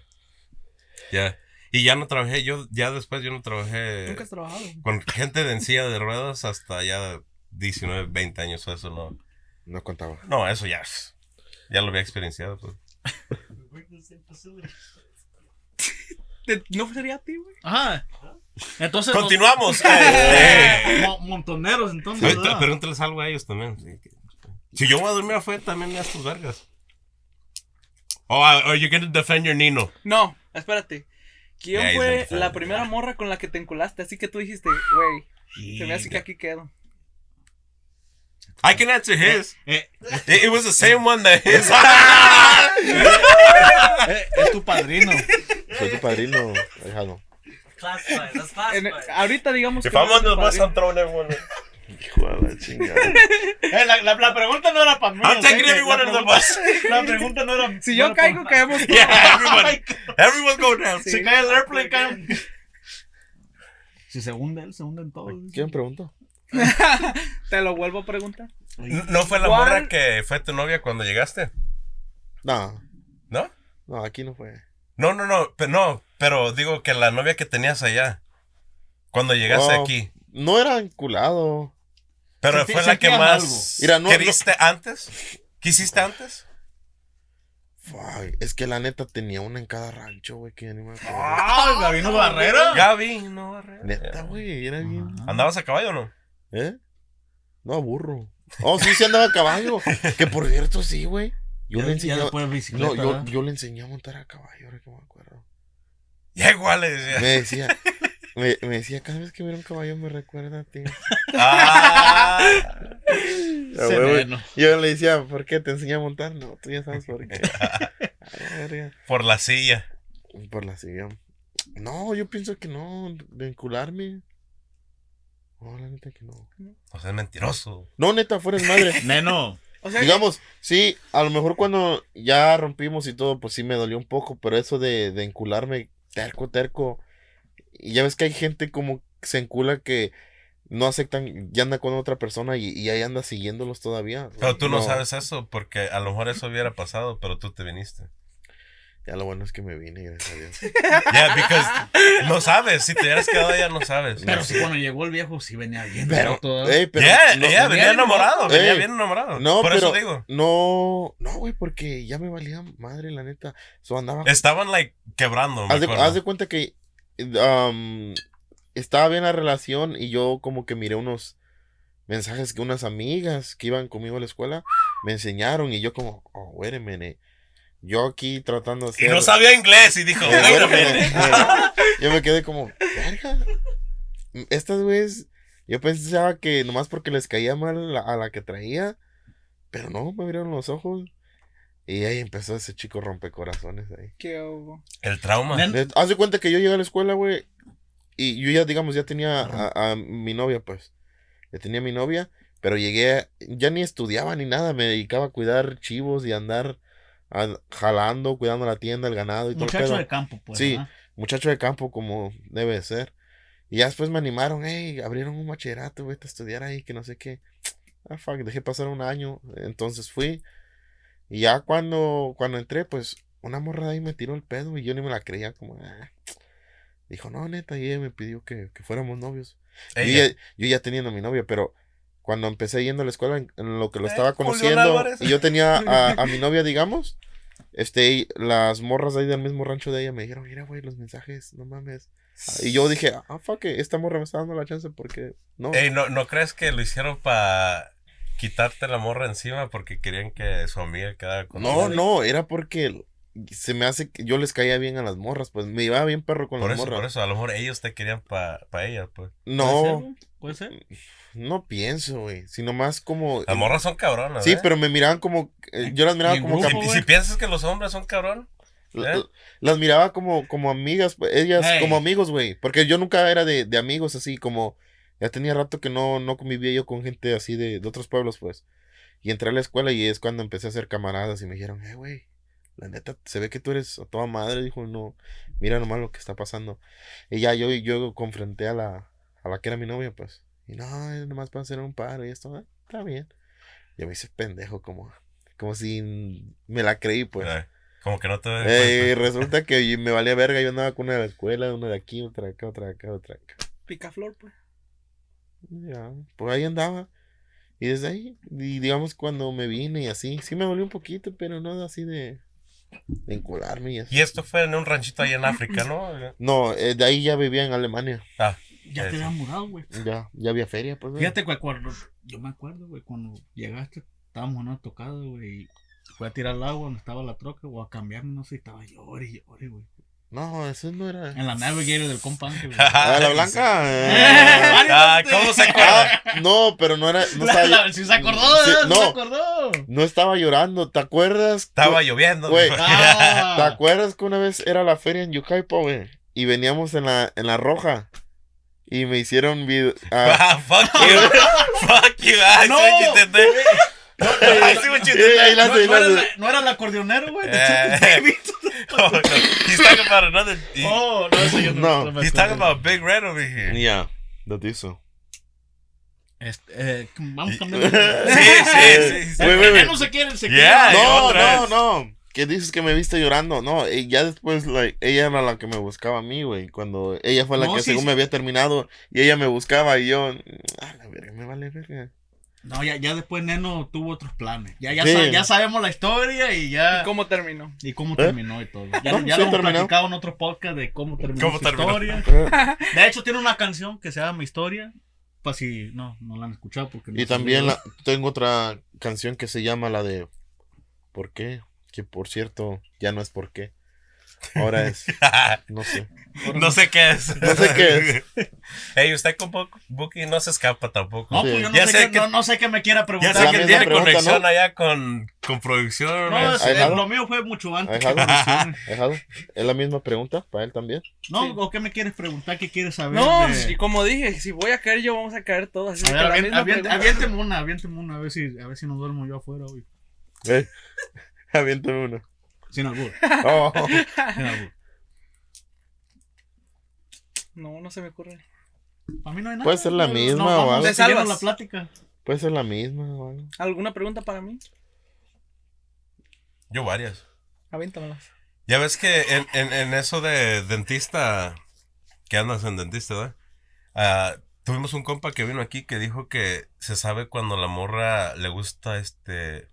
S1: Ya. Y ya no trabajé, yo ya después yo no trabajé
S2: Nunca has trabajado.
S1: con gente de en silla de ruedas hasta ya 19, 20 años, eso no.
S3: No contaba.
S1: No, eso ya, ya lo había experienciado. Pues.
S2: Te- ¿No sería a ti, güey?
S4: Ajá. Entonces.
S1: Continuamos.
S4: Eh,
S1: Eh,
S4: mo- montoneros, entonces.
S1: Pregúntales algo a ellos también. Si yo voy a dormir afuera, también a estos vergas. Oh, are you gonna defend your Nino?
S2: No, espérate. ¿Quién fue
S1: me
S2: la primera morra con la que te enculaste? Así que tú dijiste, güey, se me hace que aquí quedo.
S1: I can answer his.
S4: Eh,
S1: It, it was the same one that his.
S4: eh, es tu padrino.
S3: Soy tu padrino, déjalo.
S6: Classified. That's
S2: En-
S6: classified.
S2: ahorita digamos
S1: If
S2: que
S1: I'm
S2: no
S1: under the bus, I'm
S2: padrino.
S1: throwing everyone.
S3: Hijo de la chingada.
S4: Eh, la, la, la pregunta no era para mí.
S1: I'm taking everyone
S4: la
S1: under the bus.
S4: La pregunta no era.
S2: Si
S4: no
S2: yo
S4: era
S2: caigo,
S4: pa-
S2: caemos todos.
S1: Yeah, everyone. Everyone go down.
S2: Sí.
S4: Se cae el airplane, cae. Si se hunde él, se hunden todos.
S3: ¿Quién preguntó?
S2: Te lo vuelvo a preguntar.
S1: ¿No fue la
S2: ¿Cuál?
S1: morra que fue tu novia cuando llegaste?
S3: No,
S1: ¿No?
S3: no, aquí no fue.
S1: No, no, no, pero no, pero digo que la novia que tenías allá, cuando llegaste
S3: Oh.
S1: aquí,
S3: No era enculado.
S1: pero
S4: Sentí-
S1: fue la que más.
S3: Mira, no-
S1: queriste antes, quisiste antes.
S3: Ay, es que la neta tenía una en cada rancho, güey, que ya ni me acuerdo.
S4: ¡Ah! Gabino Barrera.
S1: Gaby, no, Barrera.
S3: Neta, güey, era bien.
S1: ¿Andabas a caballo o no?
S3: ¿Eh? No, a burro. Oh, sí, sí andaba a caballo. Que por cierto, sí, güey. Yo le enseñé.
S4: después bicicleta.
S3: No, yo, yo le enseñé a montar a caballo, ahora que me acuerdo.
S1: Ya igual le decía.
S3: Me decía, me, me decía, cada vez que miro un caballo me recuerda a ti.
S1: Ah.
S3: Yo le decía, ¿por qué te enseñé a montar? No, tú ya sabes por qué. Ay,
S1: por la silla.
S3: Por la silla. No, yo pienso que no, vincularme. No, la neta que no.
S1: O sea, es mentiroso.
S3: No, neta, fuera de madre.
S4: Neno.
S2: O sea,
S3: Digamos, sí, a lo mejor cuando ya rompimos y todo, pues sí me dolió un poco, pero eso de, de encularme terco, terco. Y ya ves que hay gente como que se encula que no aceptan, ya anda con otra persona y, y ahí anda siguiéndolos todavía.
S1: Pero tú no, sabes eso porque a lo mejor eso hubiera pasado, pero tú te viniste.
S3: Ya lo bueno es que me vine, gracias a Dios.
S1: Ya, because no sabes. Si te hubieras quedado allá, no sabes.
S4: Pero si cuando llegó el viejo, sí venía bien.
S3: Pero,
S4: todo.
S3: ey, pero
S1: Ya,
S3: no,
S1: ya,
S3: no,
S1: venía enamorado. Venía
S3: Ey,
S1: bien enamorado.
S3: no,
S1: Por
S3: pero
S1: eso digo.
S3: no, no, güey, porque ya me valía madre, la neta. So andaba.
S1: Estaban, like, quebrando. me
S3: Haz de, haz de cuenta que um, estaba bien la relación y yo como que miré unos mensajes que unas amigas que iban conmigo a la escuela me enseñaron y yo como, oh, wait a minute. Yo aquí tratando de
S1: Y
S3: hacer...
S1: no sabía inglés y dijo,
S3: Eh,
S1: "Wait a
S3: a
S1: minute".
S3: minute. Eh, yo me quedé como, verga. Estas güeyes, yo pensaba que nomás porque les caía mal a la que traía, pero no, me abrieron los ojos. Y ahí empezó ese chico rompecorazones ahí.
S2: ¿Qué hubo?
S1: El trauma.
S3: Eh, Haz de cuenta que yo llegué a la escuela, güey, y yo ya, digamos, ya tenía a, a mi novia, pues. Ya tenía mi novia, pero llegué, ya ni estudiaba ni nada, me dedicaba a cuidar chivos y andar a- jalando, cuidando la tienda, el ganado y todo
S4: Muchacho de campo, pues.
S3: Sí.
S4: ¿verdad?
S3: Muchacho de campo como debe de ser. Y ya después me animaron, hey, abrieron un bachillerato, vete a estudiar ahí, que no sé qué. Ah, fuck, dejé pasar un año, entonces fui. Y ya cuando, cuando entré, pues, una morra de ahí me tiró el pedo y yo ni me la creía, como, ah. Dijo, no, neta, y ella me pidió que, que fuéramos novios. Yo ya, yo ya teniendo a mi novia, pero cuando empecé yendo a la escuela, en, en lo que lo
S1: Eh,
S3: estaba conociendo, y yo tenía a, a mi novia, digamos, este, y las morras ahí del mismo rancho de ella me dijeron, mira, güey, los mensajes, no mames. Y yo dije, ah, fuck, it, esta morra me está dando la chance porque, no.
S1: Ey, ¿no, ¿no crees que lo hicieron para quitarte la morra encima porque querían que su amiga quedara con
S3: no,
S1: él?
S3: no, era porque se me hace que yo les caía bien a las morras, pues me iba bien perro con
S1: Por
S3: las
S1: eso,
S3: morras.
S1: por eso, a lo mejor ellos te querían para ella, pues.
S4: ¿Puede ser,
S3: No?
S4: ¿Puede ser?
S3: No pienso, güey, sino más como...
S1: Las morras son cabronas.
S3: Sí,
S1: ¿eh?
S3: pero me miraban como, eh, yo las miraba
S4: en
S3: como
S1: Y, y si piensas que los hombres son cabrón, ¿Eh?
S3: Las miraba como, como amigas, pues, ellas
S4: Hey.
S3: como amigos, güey. Porque yo nunca era de, de amigos así, como ya tenía rato que no, no convivía yo con gente así de, de otros pueblos, pues. Y entré a la escuela y es cuando empecé a hacer camaradas y me dijeron, eh, güey, la neta, se ve que tú eres a toda madre, dijo, no, mira nomás lo que está pasando. Y ya yo, yo confronté a la, a la que era mi novia, pues. Y no, es nomás para hacer un paro y esto, "Ah, está bien. Yo me hice pendejo, como, como si me la creí, pues.
S1: eh, como que no te
S3: Eh, resulta que me valía verga, yo andaba con una de la escuela, una de aquí, otra de acá, otra de acá, otra de acá.
S2: Picaflor, pues.
S3: Ya, por ahí andaba. Y desde ahí, y digamos cuando me vine y así, sí me dolió un poquito, pero no así de, de encularme y así.
S1: Y esto fue en un ranchito ahí en África, ¿no?
S3: No, eh, de ahí ya vivía en Alemania.
S1: Ah,
S4: Ya te
S1: Eso.
S4: habían mudado, güey.
S3: Ya, ya había feria, pues. güey.
S4: Fíjate, güey, cuando. Yo me acuerdo, güey, cuando llegaste, estábamos en una tocada, güey. y Fui a tirar el agua donde estaba la troca o a cambiarme, no sé, y estaba llore y llore, güey.
S3: No, eso no era.
S4: En la Navigator del compa Ángel, güey.
S3: Ah, la blanca.
S1: Ah, ¿cómo se acuerda?
S3: Ah, no, pero no era. No
S4: La-
S3: estaba,
S4: la- si se acordó,
S3: Sí,
S4: ¿verdad? Si
S3: no.
S4: se acordó.
S3: no estaba llorando, ¿te acuerdas?
S1: Estaba lloviendo.
S3: Güey.
S4: Ah.
S3: ¿Te acuerdas que una vez era la feria en Yucaipa, güey? Y veníamos en la, en la roja. Y me hicieron video. ah,
S1: Ah, fuck you. fuck you. Ah,
S4: No.
S3: eh, la-
S4: No, no era el acordeonero, güey. de
S1: Eh. Oh, no. He's talking about another. he-
S4: Oh, no, eso yo no.
S3: No.
S1: he's talking about Big Red over here.
S3: Ya, lo hizo.
S4: Este, eh, vamos cambiando.
S1: Sí, sí, sí.
S4: no se se
S1: Yeah.
S3: No, no, no. ¿Qué dices que me viste llorando? No, y ya después, like, ella era la que me buscaba a mí, güey. Cuando ella fue la
S4: No,
S3: que
S4: sí,
S3: según
S4: sí.
S3: me había terminado y ella me buscaba y yo, ah, la verga, me vale verga.
S4: No, ya, ya después Neno tuvo otros planes. Ya, ya,
S3: Sí.
S4: sa- ya sabemos la historia y ya.
S2: ¿Y cómo terminó?
S4: y cómo
S3: ¿Eh?
S4: terminó y todo. Ya,
S3: No,
S4: ya
S3: sí
S4: lo hemos
S3: terminó.
S4: platicado en otros podcasts de cómo terminó
S1: ¿Cómo
S4: su
S1: terminó?
S4: historia. De hecho, tiene una canción que se llama Mi Historia. Pues si no, no la han escuchado porque no
S3: Y también la, tengo otra canción que se llama la de ¿Por qué? Que por cierto, ya no es por qué. Ahora es, no sé.
S1: no sé qué es.
S3: No sé qué
S1: es. Ey, usted con Buki no se escapa tampoco.
S4: No,
S3: Sí.
S4: pues yo no,
S1: Ya
S4: sé,
S1: sé que-
S4: no, no sé qué me quiera
S1: Ya
S4: preguntar.
S1: sé
S3: la
S1: que tiene
S3: pregunta,
S1: conexión
S3: ¿no?
S1: allá con, con producción.
S4: No,
S1: es-
S4: es- lo mío fue mucho antes.
S3: ¿Es la misma pregunta para él también?
S4: No,
S2: Sí.
S4: ¿o qué me quieres preguntar? ¿Qué quieres saber?
S2: No,
S4: de-
S2: y como dije, si voy a caer yo, vamos a caer todos. Así
S4: A ver, aviénteme una, aviénteme una, a ver si, a ver si no duermo yo afuera hoy.
S3: Eh, Aviéntame uno.
S4: Sin albur,
S3: Oh,
S4: sin albur.
S2: No, no se me ocurre.
S4: Para mí no hay nada.
S3: Puede ser la
S4: No,
S3: misma
S4: no,
S3: o algo.
S2: Te salvas.
S4: la plática.
S3: Puede ser la misma o algo.
S2: ¿Alguna pregunta para mí?
S1: Yo varias.
S2: Aviéntamelas.
S1: Ya ves que en, en, en eso de dentista, que andas en dentista, ¿verdad? Ah, tuvimos un compa que vino aquí que dijo que se sabe cuando la morra le gusta este...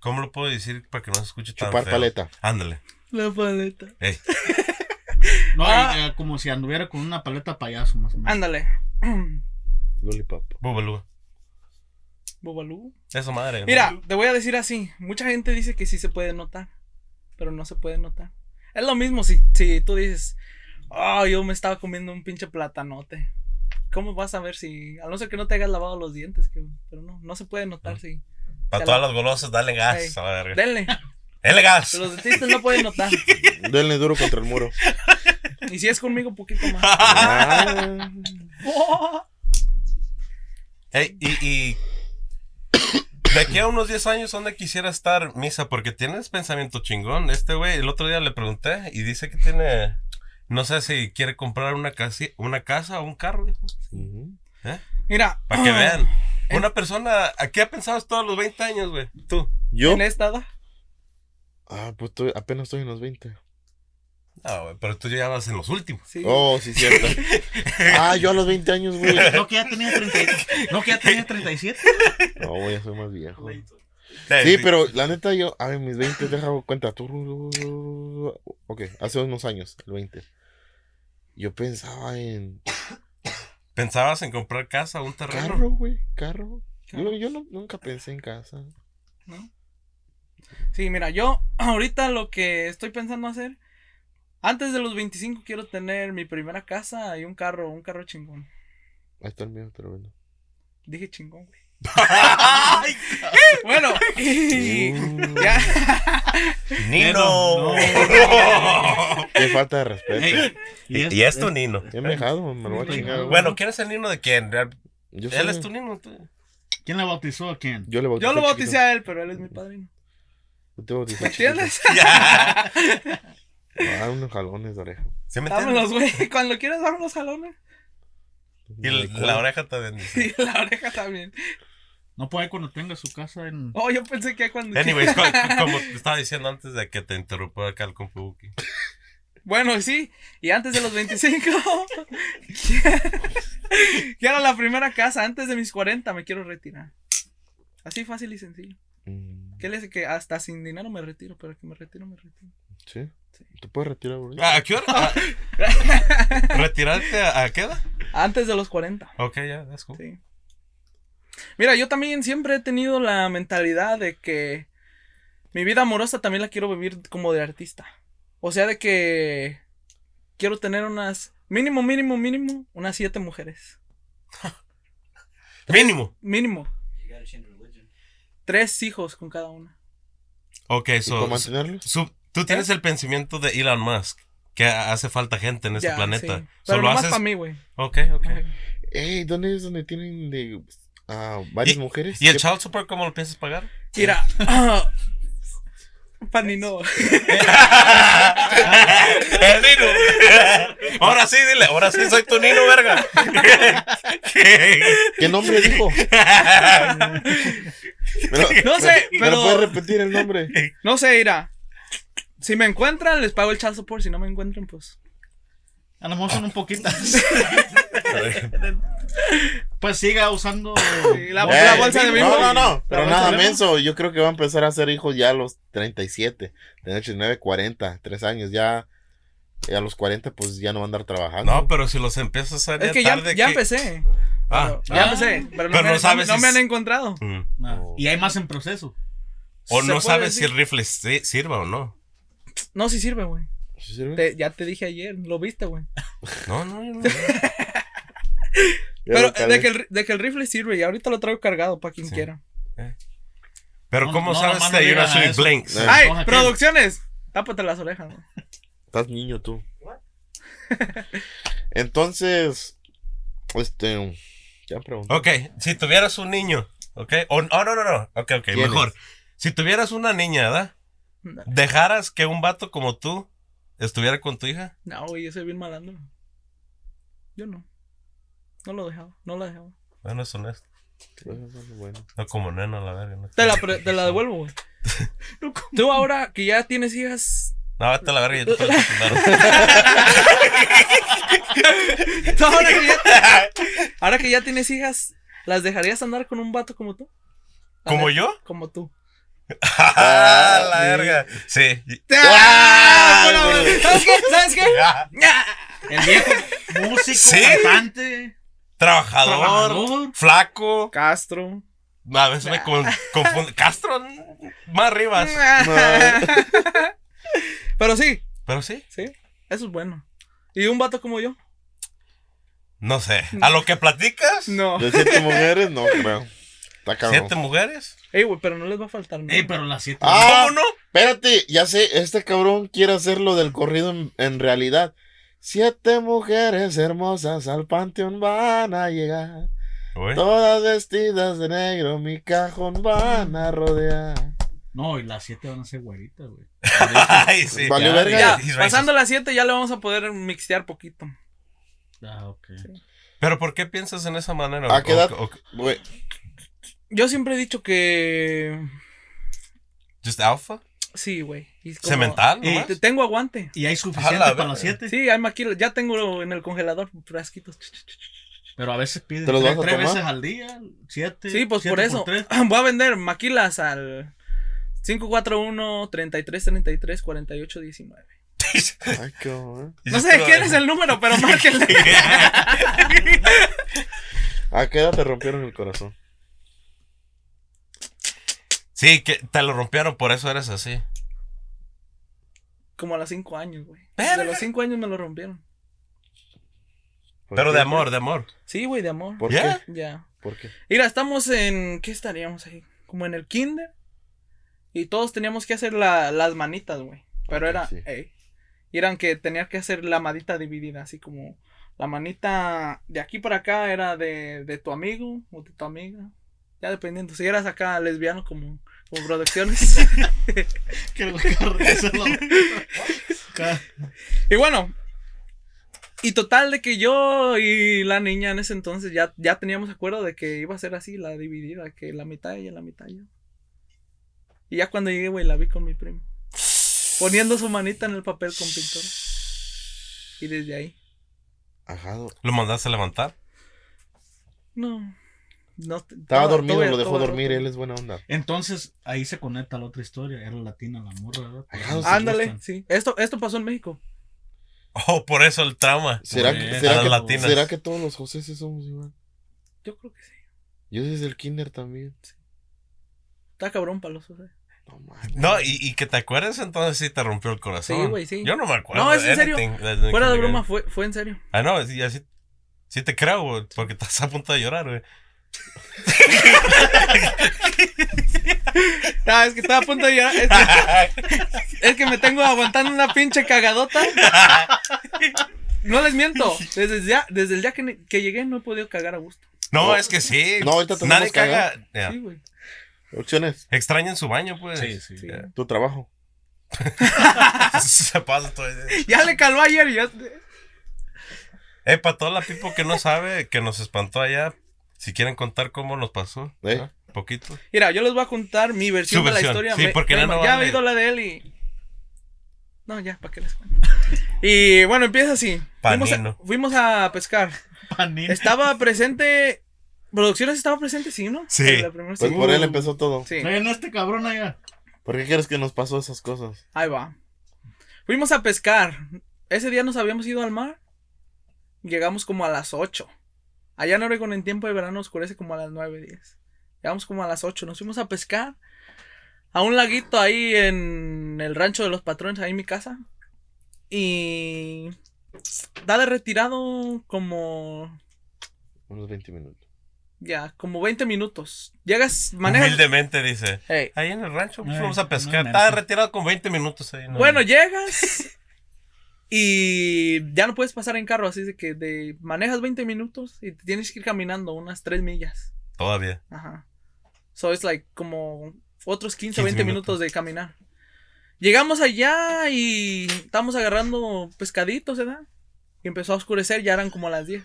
S1: ¿Cómo lo puedo decir para que no se escuche tan
S3: Chupar
S1: feo?
S3: paleta.
S1: Ándale.
S2: La paleta.
S1: Ey.
S4: No,
S2: Ah.
S4: eh, como si anduviera con una paleta payaso, más o menos.
S2: Ándale.
S3: Lollipop.
S1: Bubalú.
S2: Bobalú.
S1: Eso madre. ¿no?
S2: Mira, te voy a decir así. Mucha gente dice que sí se puede notar, pero no se puede notar. Es lo mismo si, si tú dices, oh, yo me estaba comiendo un pinche platanote. ¿Cómo vas a ver si, a no ser que no te hayas lavado los dientes, que, pero no, no se puede notar si.
S1: Para
S2: te
S1: todas
S2: la-
S1: las golosas, dale gas.
S2: Ey.
S1: a la verga.
S2: Denle.
S1: Dale gas.
S2: Pero los dentistas no pueden notar.
S3: Denle duro contra el muro.
S2: Y si es conmigo, poquito más.
S3: Ah,
S1: Ey, y, y de aquí a unos 10 años, ¿dónde quisiera estar Misa? Porque tienes pensamiento chingón. Este güey, el otro día le pregunté y dice que tiene, no sé si quiere comprar una, casi, una casa o un carro. dijo.
S3: ujú.
S1: ¿Eh?
S2: Mira.
S1: Para que vean. Una persona, ¿a qué ha pensado todos los 20 años, güey? Tú.
S3: Yo.
S2: En esta edad.
S3: Ah, pues estoy- apenas estoy en los 20.
S1: No, güey, pero tú ya vas en los últimos.
S2: Sí.
S3: Oh, sí, cierto. Ah, yo a los 20 años, güey.
S4: No, que ya tenía 30, no, que ya tenía 37.
S3: No, güey, ya soy más viejo.
S1: Ey,
S3: Sí, pero la neta yo, a ver, mis 20, deja cuenta. tú- Ok, hace unos años, el 20. Yo pensaba en
S1: ¿Pensabas en comprar casa, un terreno?
S3: carro, güey, carro. Yo, yo no- nunca pensé en casa.
S2: ¿no? Sí, mira, yo ahorita lo que estoy pensando hacer, antes de los 25 quiero tener mi primera casa y un carro, un carro chingón.
S3: Ahí está el mío, te lo vendo.
S2: Dije chingón, güey. bueno, y ya.
S1: Nino.
S3: Qué falta de respeto.
S1: Y, y es tu Nino.
S3: Ya me he dejado, me lo voy a chingar. güey.
S1: Bueno, ¿quién es el Nino de quién?
S3: yo
S1: Él
S3: soy-
S1: es tu Nino. tú.
S4: ¿Quién le bautizó a quién?
S3: Yo le bauticé
S2: Yo lo
S3: chiquito.
S2: bauticé a él, pero él es mi padrino.
S3: Yo te bauticé. Ah, unos jalones de oreja.
S1: ¿Sí me entiendes?
S2: Dámelos, güey. Cuando quieras darme los jalones.
S1: Y la, la oreja también dice.
S2: Y la oreja también.
S4: No puede cuando tenga su casa en.
S2: Oh, yo pensé que cuando.
S1: Anyways, co- co- como te estaba diciendo antes de que te interrumpió acá el compu Buki.
S2: Bueno, sí. Y antes de los 25. quiero- quiero la primera casa. Antes de mis 40 me quiero retirar. Así fácil y sencillo.
S3: Mm,
S2: ¿Qué le dice que hasta sin dinero me retiro? Pero que me retiro, me retiro.
S3: ¿Sí? ¿Te puedes retirar, güey?
S1: ¿A qué hora? ¿A- ¿Retirarte a, a qué edad?
S2: Antes de los 40.
S1: Ok, ya, that's cool.
S2: Sí. Mira, yo también siempre he tenido la mentalidad de que mi vida amorosa también la quiero vivir como de artista. O sea, de que quiero tener unas, mínimo, mínimo, mínimo, unas siete mujeres.
S1: Mínimo.
S2: Mínimo. Tres hijos con cada una.
S1: Ok,
S3: ¿Y
S1: so,
S3: para mantenerlos?
S1: su- tú tienes el pensamiento de Elon Musk, que hace falta gente en este
S2: Ya,
S1: planeta.
S2: sí. Pero
S1: lo
S2: nomás
S1: haces-
S2: para mí, güey.
S1: Ok, ok.
S3: Ey, ¿dónde es donde tienen de ah, varias
S1: ¿Y-
S3: mujeres?
S1: ¿Y el
S3: ¿Qué-
S1: child support cómo lo piensas pagar?
S2: Mira. ah, Panino.
S1: El Nino. Ahora sí, dile, ahora sí soy tu Nino, verga.
S3: ¿Qué nombre dijo? Pero-
S2: No sé,
S3: ¿Me
S2: pero-
S3: lo puedes repetir el nombre?
S2: No sé, irá. Si me encuentran, les pago el child support. Si no me encuentran, pues.
S4: A lo mejor son un poquitas. pues siga usando.
S2: Sí, la-
S3: Eh,
S2: la bolsa de bimbo.
S3: No, no, no. Pero nada menso. Yo creo que va a empezar a hacer hijos ya a los 37. Tener 39, 40, 3 años. Ya, ya a los 40, pues ya no va a andar trabajando.
S1: No, pero si los empiezas a hacer
S2: Es que ya,
S1: tarde
S2: ya
S1: que-
S2: empecé.
S1: Ah,
S2: ya
S4: ah.
S2: empecé. Pero no,
S1: Pero
S2: me,
S1: no sabes
S2: no
S1: si
S2: me han encontrado.
S1: mm.
S4: Ah, Y hay más en proceso.
S1: O no sabes si el rifle si- sirva o no.
S2: No, sí sirve, güey.
S3: ¿Sí sirve?
S2: Te- ya te dije ayer. Lo viste, güey.
S1: No, no, no.
S3: Ya
S2: Pero de que, el, de que el rifle sirve. Y ahorita lo traigo cargado para quien
S1: Sí.
S2: quiera.
S1: Pero
S4: No,
S1: ¿cómo
S4: no,
S1: sabes que
S4: no
S1: actually
S4: eso.
S1: blinks?
S3: Eh.
S2: ¡Ay! ¡Producciones! Tápate las orejas, güey.
S3: Estás niño tú. Entonces, este, ya pregunté.
S1: Ok, si tuvieras un niño, ok, o oh, no, no, no, ok, ok,
S3: ¿Quién
S1: mejor.
S3: es?
S1: Si tuvieras una niña, ¿verdad? ¿Dejaras que un vato como tú estuviera con tu hija?
S2: No, güey, yo soy bien malandro. Yo no. No lo dejaba, no la dejaba.
S1: Bueno, es honesto.
S3: Bueno.
S1: No como neno, la verga. No,
S2: Te la, pre- te la devuelvo, güey. Tú ahora que ya tienes hijas.
S1: no vete a la verga y te puedes chingar.
S2: tú ahora, que ya, ahora que ya tienes hijas, ¿las dejarías andar con un vato como tú?
S1: ¿Como yo?
S2: Como tú.
S1: ¡Ah, la verga! Sí.
S2: ¡Ah! ¿Sabes qué? ¿Sabes qué?
S4: El viejo músico,
S1: Sí.
S4: cantante,
S1: Trabajador,
S4: trabajador.
S1: flaco.
S2: Castro.
S1: A veces me con- confundo. Castro, más arriba.
S2: Pero sí,
S1: Pero sí,
S2: sí, eso es bueno. ¿Y un vato como yo?
S1: no sé. A lo que platicas,
S2: No.
S3: De siete mujeres, no creo. Está cabrón.
S1: siete mujeres.
S2: Ey, güey, pero no les va a faltar nada.
S4: Ey, pero las siete.
S3: Ah,
S1: ¿Cómo no?
S3: Espérate, ya sé, este cabrón quiere hacerlo del corrido en, en realidad. Siete mujeres hermosas al panteón van a llegar. Todas vestidas de negro, mi cajón van a rodear.
S4: No, y las siete van a ser güeritas, güey.
S1: Ay, sí. Ya,
S3: verga.
S2: Ya, pasando las 7 ya le vamos a poder mixtear poquito.
S4: Ah, ok.
S1: Pero ¿por qué piensas en esa manera?
S3: ¿A qué edad?
S1: O- o-
S3: Güey,
S2: Yo siempre he dicho que...
S1: ¿Just alpha?
S2: Sí, güey. y
S1: ¿Cemental?
S4: Y-
S1: nomás?
S2: Te- Tengo aguante.
S4: ¿Y hay suficiente para las siete?
S2: Sí, hay maquila. Ya tengo en el congelador frasquitos.
S4: Pero a veces piden
S3: ¿Te los
S4: tres,
S3: a
S4: tres veces al día, siete.
S2: Sí, pues
S4: siete
S2: por eso. Voy a vender maquilas al 541 33 33 48 19.
S3: ay, qué bueno.
S2: No sé quién es el número, pero márquenle.
S3: ¿A qué edad te rompieron el corazón?
S1: Sí, que te lo rompieron, por eso eres así.
S2: Como a los 5 años, güey.
S1: Verga.
S2: De los 5 años me lo rompieron.
S3: ¿Por
S1: Pero
S3: qué?
S1: de amor, de amor.
S2: Sí, güey, de amor.
S3: ¿Por
S1: ¿Ya?
S3: qué?
S2: Ya.
S3: ¿Por qué?
S2: Mira, estamos en. ¿Qué estaríamos ahí? Como en el kinder. Y todos teníamos que hacer la- las manitas, güey. Pero era.
S3: sí.
S2: ey. Y eran que tenía que hacer la manita dividida, así como. La manita de aquí para acá era de, de tu amigo o de tu amiga. Ya dependiendo. Si eras acá lesbiano como, como producciones.
S4: Que
S2: y bueno. Y total de que yo y la niña en ese entonces ya, ya teníamos acuerdo de que iba a ser así, la dividida, que la mitad ella, la mitad yo. Y ya cuando llegué, güey, la vi con mi primo. Poniendo su manita en el papel con pintura. Y desde ahí.
S3: Ajado.
S1: ¿Lo mandaste a levantar?
S2: No. No
S3: Estaba dormido, lo dejó dormir, él es buena onda.
S4: Entonces, ahí se conecta la otra historia. Era latina la morra, Pues.
S2: Ándale, sí. Esto, esto pasó en México.
S1: Oh, por eso el trauma.
S3: ¿Será,
S4: Pues,
S3: que,
S1: a
S3: será, que,
S1: latinas.
S3: ¿Será que todos los José somos igual?
S2: Yo creo que sí.
S3: Yo desde el kinder también.
S2: Está cabrón para los.
S3: No
S1: y, y que te acuerdes entonces sí te rompió el corazón.
S2: Sí, güey, sí.
S1: Yo no me acuerdo.
S2: No, es en serio.
S1: anything
S2: Fuera de broma, fue, fue en serio.
S1: Ah, no, sí, así, sí te creo, güey, porque estás a punto de llorar, güey.
S2: Ah, es que estaba a punto de llorar. Es que, es que me tengo aguantando una pinche cagadota. No les miento. Desde el día, desde el día que, que llegué no he podido cagar a gusto.
S1: No,
S3: No.
S1: es que sí.
S3: No, ahorita
S1: Nadie caga. ya.
S2: Sí, güey.
S3: Opciones.
S1: Extraña en su baño, pues.
S4: Sí, sí.
S2: Sí.
S3: Tu trabajo.
S1: Se pasa todo. el-
S2: Ya le caló ayer y ya.
S1: Eh, para toda la people que no sabe, que nos espantó allá, si quieren contar cómo nos pasó.
S3: ¿Eh?
S1: ¿ah? Poquito.
S2: Mira, yo les voy a contar mi versión, de la historia.
S1: sí,
S2: Me-
S1: porque
S2: bueno,
S1: no
S2: ya he oído la de él y. No, ya, ¿para qué les cuento? Y bueno, empieza así. Fuimos a,
S1: Panino.
S2: fuimos a pescar.
S4: Panini.
S2: Estaba presente. Producciones estaba presente, sí, ¿no?
S1: Sí.
S2: La
S3: Pues
S2: sí.
S3: por él empezó todo.
S2: Sí.
S4: Traen a este cabrón allá.
S3: ¿Por qué quieres que nos pasó esas cosas?
S2: Ahí va. Fuimos a pescar. Ese día nos habíamos ido al mar. Llegamos como a las 8. Allá en Oregon en tiempo de verano oscurece como a las 9, 10. Llegamos como a las 8. Nos fuimos a pescar. A un laguito ahí en el rancho de los patrones, ahí en mi casa. Y... Da de retirado como...
S3: Unos 20 minutos.
S2: Ya, como 20 minutos. Llegas, manejas...
S1: Humildemente dice. Ahí en el rancho pues,
S4: Ay,
S1: fuimos a pescar.
S4: no,
S1: Estaba
S4: no.
S1: retirado con 20 minutos ahí. ¿no?
S2: Bueno, llegas y ya no puedes pasar en carro, así de que de, manejas 20 minutos y te tienes que ir caminando unas 3 millas.
S1: Todavía.
S2: Ajá. So it's like como otros 15
S1: 15
S2: o 20 minutos.
S1: minutos.
S2: de caminar. Llegamos allá y estamos agarrando pescaditos, ¿verdad? Y empezó a oscurecer, ya eran como las 10.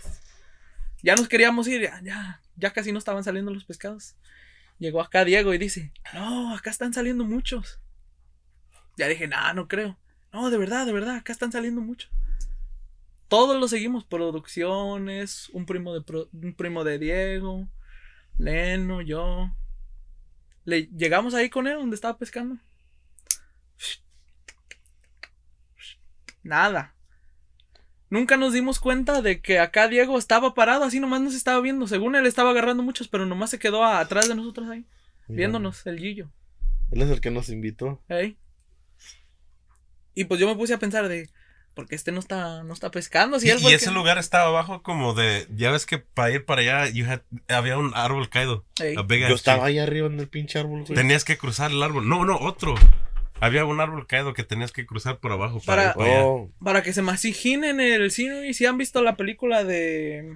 S2: Ya nos queríamos ir, ya, ya, ya casi no estaban saliendo los pescados. Llegó acá Diego y dice, no, acá están saliendo muchos. Ya dije, nah, no creo. No, de verdad, de verdad, acá están saliendo muchos. Todos lo seguimos, producciones, un primo de, pro- un primo de Diego, Leno, yo. Le, llegamos ahí con él donde estaba pescando. Nada. Nunca nos dimos cuenta de que acá Diego estaba parado, así nomás nos estaba viendo. Según él estaba agarrando muchos, pero nomás se quedó atrás de nosotros ahí, viéndonos, el Gillo.
S3: Él es el que nos invitó.
S2: Ey. Y pues yo me puse a pensar de, ¿por qué este no está, no está pescando? Si
S1: Y,
S2: él
S1: y ese
S2: que-
S1: lugar estaba abajo como de, ya ves que para ir para allá you had- había un árbol caído.
S3: Yo estaba ahí arriba en el pinche árbol, güey.
S1: Tenías que cruzar el árbol. No, no, otro. Había un árbol caído que tenías que cruzar por abajo
S2: Para-
S1: para, ir para allá.
S3: Oh,
S2: Para que se imaginen el cine y si han visto la película de...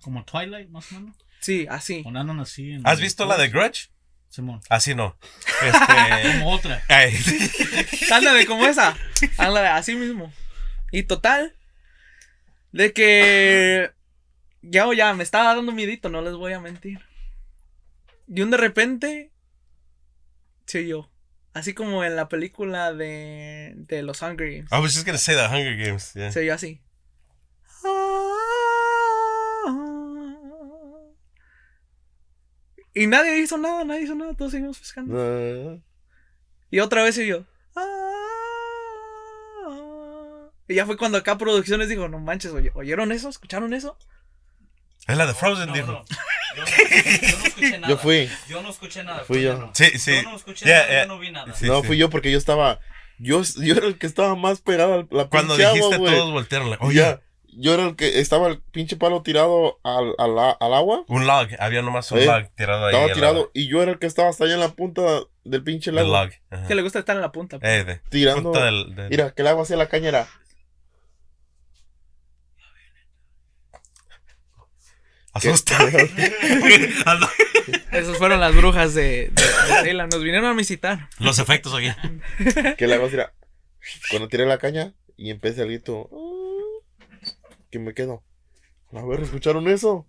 S4: Como Twilight, más o menos.
S2: Sí, así.
S4: Así. en-
S1: ¿Has visto la de Grudge?
S4: Simón.
S1: Así no. Este.
S4: Como otra.
S2: Ándale, como esa. Ándale, así mismo. Y total. De que. Ya o ya, me estaba dando miedito, no les voy a mentir. Y un de repente. Sí, yo. Así como en la película de. De los Hunger Games.
S1: I was just gonna say the Hunger Games. yeah.
S2: Se oyó así. Y nadie hizo nada, nadie hizo nada, todos seguimos pescando.
S3: no.
S2: Y otra vez se yo. Y ya fue cuando acá producciones dijo, no manches, oye- ¿oyeron eso? ¿Escucharon eso?
S1: Es la de Frozen,
S6: No,
S1: dijo.
S6: no. Yo, no, yo no escuché nada.
S3: Yo fui.
S6: Yo no escuché nada.
S3: Fui yo.
S1: Sí, sí.
S6: Yo no escuché
S1: Yeah,
S6: nada,
S1: yeah.
S6: yo no vi nada.
S1: Sí,
S3: no,
S1: sí.
S3: fui yo porque yo estaba. Yo, yo era el que estaba más pegado a la
S1: Cuando dijiste,
S3: agua,
S1: todos voltearon. Oye,
S3: yo era el que estaba el pinche palo tirado al, al, al agua.
S1: un log. Había nomás un
S3: Eh,
S1: log tirado ahí.
S3: Estaba tirado
S1: lado.
S3: y yo era el que estaba hasta allá en la punta del pinche lago.
S1: log.
S2: Que le gusta estar en la punta.
S1: Eh, de,
S3: Tirando.
S1: punta del- del-
S3: Mira, que el agua hacia la cañera.
S1: Asusta.
S2: Esas fueron las brujas de, de. Nos vinieron a visitar.
S1: Los efectos aquí.
S3: Que el agua tira. Cuando tiré la caña y empecé el grito. "Ah", Que me quedo. A ver, ¿escucharon eso?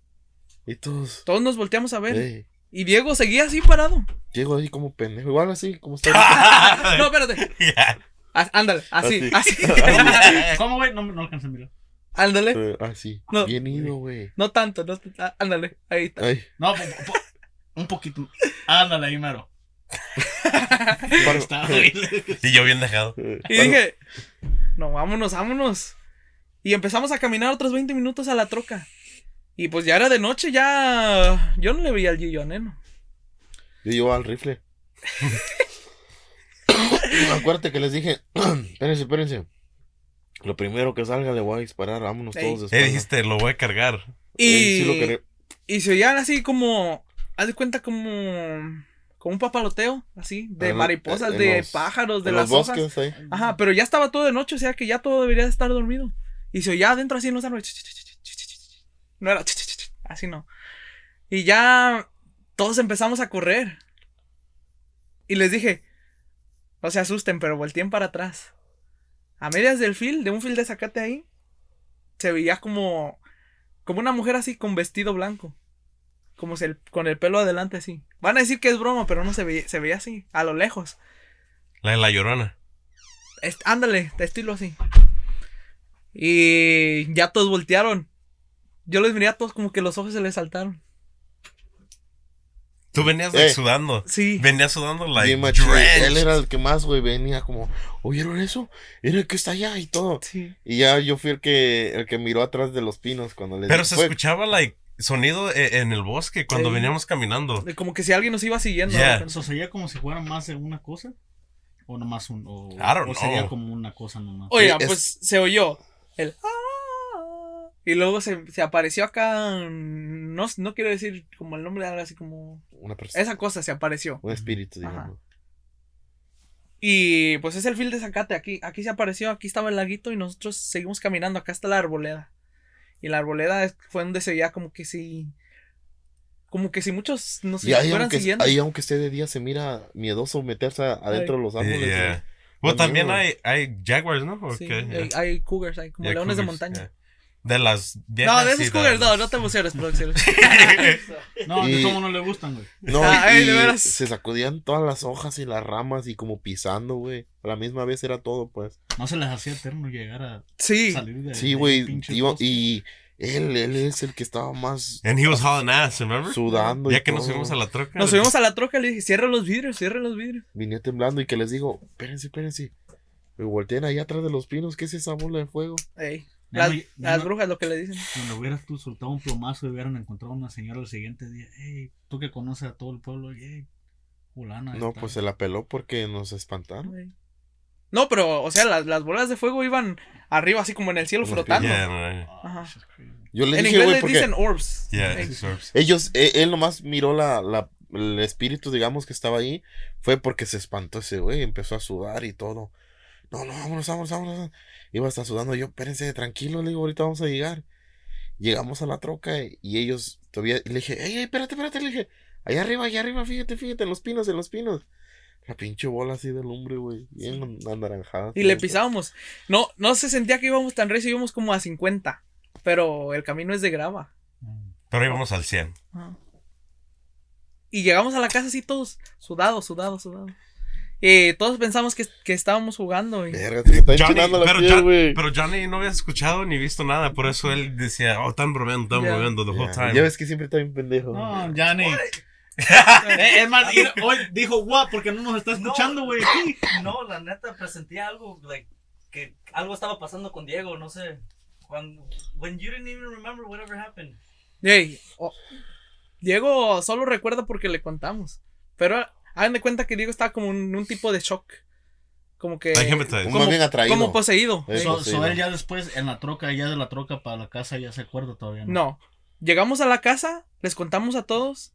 S3: Y todos.
S2: Todos nos volteamos a ver.
S3: "Ey".
S2: Y Diego seguía así parado.
S3: Llego ahí como pendejo. Igual así, como está.
S2: No, espérate.
S1: Ya.
S2: Ah, Ándale, así, así.
S4: ¿Cómo, güey? No, no alcancé a mirar.
S2: Ándale.
S3: Eh, Así.
S2: No.
S3: Bien ido, güey.
S2: No tanto, no, ah, ándale. Ahí está.
S3: Ay,
S4: No, po- po- un poquito. Ándale ahí, mero.
S3: paro.
S4: Está, güey.
S1: Y yo bien dejado.
S3: Eh,
S2: Y dije, no, vámonos, vámonos. Y empezamos a caminar otros 20 minutos a la troca. Y pues ya era de noche, ya. Yo no le veía al Gillo a Neno.
S3: Yo llevaba el rifle. Acuérdate que les dije, espérense, espérense. Lo primero que salga le voy a disparar, vámonos
S2: Ey.
S3: todos de
S1: Eh,
S3: espalda.
S1: dijiste, lo voy a cargar.
S2: Y,
S3: Ey, sí lo quería-
S2: y se oían así como. Haz de cuenta como. Como un papaloteo, así, de
S3: En-
S2: mariposas,
S3: en
S2: de
S3: los-
S2: pájaros, de
S3: en
S2: las
S3: los
S2: hojas.
S3: bosques ahí.
S2: Ajá, pero ya estaba todo de noche, o sea que ya todo debería de estar dormido. Y se oía adentro así en los árboles. No era así no. Y ya todos empezamos a correr. Y les dije, no se asusten, pero volteen para atrás. A medias del fil, de un fil de zacate ahí, se veía como como una mujer así con vestido blanco. Como se- con el pelo adelante así. Van a decir que es broma, pero no se veía, se veía así, a lo lejos.
S1: La de la llorona.
S2: Est- ándale, de estilo así. Y ya todos voltearon. Yo les miré a todos como que los ojos se les saltaron.
S1: Tú venías
S3: Eh.
S1: sudando.
S2: Sí.
S1: Venías sudando like
S3: machín.
S1: drenched.
S3: Él era el que más, güey, venía como, ¿oyeron eso? Era el que está allá y todo.
S2: Sí.
S3: Y ya yo fui el que, el que miró atrás de los pinos cuando les
S1: Pero
S3: dije,
S1: se
S3: "Fue".
S1: escuchaba like sonido e- en el bosque cuando
S2: Sí.
S1: veníamos caminando.
S2: Como que si alguien nos iba siguiendo.
S1: Yeah.
S2: ¿no?
S4: ¿Eso sería como si fuera más de una cosa? ¿O nomás un.? O,
S1: I don't
S4: o sería como una cosa nomás?
S2: Oigan,
S3: Sí, es-
S2: pues se oyó el. "Ah", Y luego se, se apareció acá. No, no quiero decir como el nombre, algo así como.
S3: Una persona,
S2: Esa cosa se apareció.
S3: un espíritu,
S2: Ajá.
S3: digamos.
S2: Y pues es el fil de Zacate. Aquí, aquí se apareció, aquí estaba el laguito y nosotros seguimos caminando. Acá está la arboleda. Y la arboleda fue donde se veía como que si. Como que si muchos nos
S3: Y ahí
S2: fueran
S3: aunque,
S2: siguiendo.
S3: ahí aunque esté de día se mira miedoso meterse adentro de los árboles.
S1: Yeah.
S3: güey.
S1: Bueno, también hay, hay jaguars, ¿no? ¿O
S2: Sí,
S1: qué?
S2: hay, hay cougars, hay como
S1: Yeah,
S2: leones de montaña.
S1: yeah. De las viejas.
S2: No, de
S1: y
S2: esos cougars, no,
S1: las-
S2: no te emociones, producciones.
S4: No,
S3: Y-
S4: de cómo no le gustan, güey.
S3: No,
S2: Ah,
S3: y
S2: ay, de veras.
S3: se sacudían todas las hojas y las ramas y como pisando, güey. A la misma vez era todo, pues.
S4: No se les hacía eterno llegar a
S2: Sí.
S4: salir de
S3: Sí, güey. Y él, él es el que estaba más
S1: And he was hauling ass, remember?
S3: sudando. y
S1: Ya que nos subimos a la troca.
S2: Nos subimos a la troca y le dije, cierra los vidrios, cierra los vidrios.
S3: Vine temblando y que les digo, espérense, espérense. Me voltean ahí atrás de los pinos. ¿Qué es esa bola de fuego?
S2: Ey, las,
S4: no- ya
S2: las
S4: no-
S2: brujas, lo que le dicen.
S4: Cuando hubieras tú soltado un plomazo y hubieran encontrado a una señora el siguiente día, hey, tú que conoces a todo el pueblo, hey, fulana.
S3: No,
S4: esta".
S3: pues se la peló porque nos espantaron.
S2: Ey. No, pero, o sea, las, las bolas de fuego iban arriba, así como en el cielo,
S3: Como
S2: flotando.
S1: Yeah, right.
S2: Ajá.
S3: Yo le
S2: En
S3: dije,
S2: inglés les
S3: porque
S2: dicen orbs.
S1: Yeah, orbs.
S3: ellos, eh, él nomás miró la, la, el espíritu, digamos, que estaba ahí. Fue porque se espantó ese güey, empezó a sudar y todo. No, no, vámonos, vámonos, vámonos. Iba hasta sudando yo, espérense, tranquilo, le digo, ahorita vamos a llegar. Llegamos a la troca y ellos todavía, y le dije, ey, ey, espérate, espérate, le dije, allá arriba, allá arriba, fíjate, fíjate, en los pinos, en los pinos. La pinche bola así de lumbre, güey, bien anaranjada.
S2: Y le pisábamos. No, no se sentía que íbamos tan recio, íbamos como a 50. Pero el camino es de grava.
S1: Pero íbamos al 100.
S2: Ajá. Y llegamos a la casa así todos sudados, sudados, sudados. Y todos pensamos que, que estábamos jugando. y-
S3: Verga, está
S1: Johnny,
S3: la
S1: pero,
S3: piel,
S1: John- pero Johnny no había escuchado ni visto nada, por eso él decía, oh, están bromeando, están
S2: Ya.
S1: bromeando the whole
S3: Ya,
S1: time.
S3: ya ves que siempre está bien pendejo.
S4: No, Johnny. Eh, es más, hoy dijo what porque no nos está escuchando, güey. aquí.
S6: No, la neta, presenté algo, like, que algo estaba pasando con Diego, no sé. Cuando, when you didn't even remember whatever happened.
S2: Ey, oh, Diego solo recuerda porque le contamos. Pero hagan de cuenta que Diego estaba como en un tipo de shock. Como que.
S3: Más
S2: como,
S3: bien atraído.
S2: como poseído.
S3: Eh,
S2: Ey.
S4: So,
S3: sí,
S4: so
S3: no.
S4: él ya después en la troca, ya de la troca para la casa, ya se acuerda todavía. No.
S2: No. Llegamos a la casa, les contamos a todos.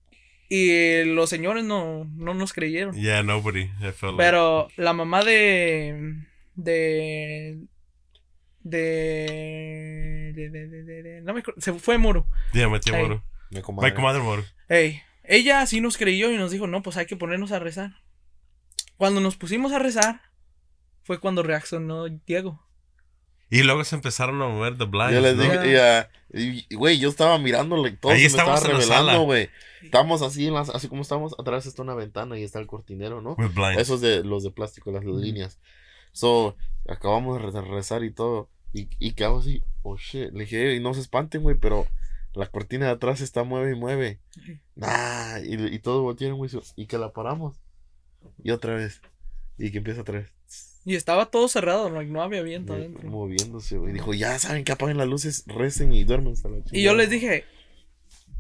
S2: Y los señores no, no nos creyeron.
S1: Yeah, nobody. I felt like-
S2: Pero la mamá de. De. De. de, de, de- de- de- no me acuerdo, Se fue Muro.
S1: Yeah, my tío
S2: Ey.
S1: Moro. My
S3: comadre.
S1: comadre Moro.
S2: Ey, ella sí nos creyó y nos dijo: No, pues hay que ponernos a rezar. Cuando nos pusimos a rezar, fue cuando reaccionó Diego.
S1: Y luego se empezaron a mover the blinds,
S3: Yo les dije, y, güey, yo estaba mirándole y todo
S1: Ahí
S3: se me estaba revelando, güey. Estamos así, en las- así como estamos, atrás está una ventana y está el cortinero, ¿no?
S1: With blinds.
S3: Esos de los de plástico, las líneas. So, acabamos de re- rezar y todo. Y, y quedamos así, oh shit. Le dije, y no se espanten, güey, pero la cortina de atrás está mueve y mueve. Nah, y, y todos voltearon, güey, y que la paramos. Y otra vez. Y que empieza otra vez.
S2: Y estaba todo cerrado, no, no había viento
S3: Güey,
S2: adentro.
S3: moviéndose, güey. Dijo, ya saben que apaguen las luces, recen y duermen hasta la
S2: Y yo
S3: chingada".
S2: les dije,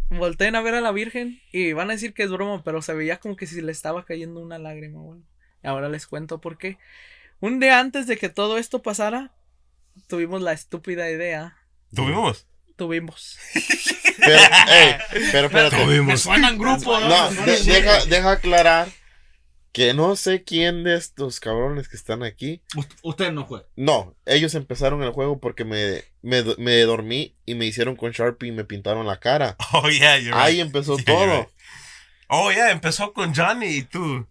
S2: volteen a ver a la Virgen y van a decir que es broma, pero se veía como que si le estaba cayendo una lágrima, güey. Y ahora les cuento por qué. Un día antes de que todo esto pasara, tuvimos la estúpida idea.
S1: ¿Tuvimos?
S2: Tuvimos.
S3: Pero, ey, pero espérate.
S1: Tuvimos.
S4: suenan grupo, ¿no?
S3: Deja, deja aclarar que no sé quién de estos cabrones que están aquí.
S4: Ust- Usted no fue.
S3: No, ellos empezaron el juego porque me, me, me dormí y me hicieron con Sharpie y me pintaron la cara.
S1: Oh, yeah, you're
S3: Ahí
S1: right.
S3: empezó
S1: Yeah,
S3: todo.
S1: right. Oh, yeah, empezó con Johnny y tú.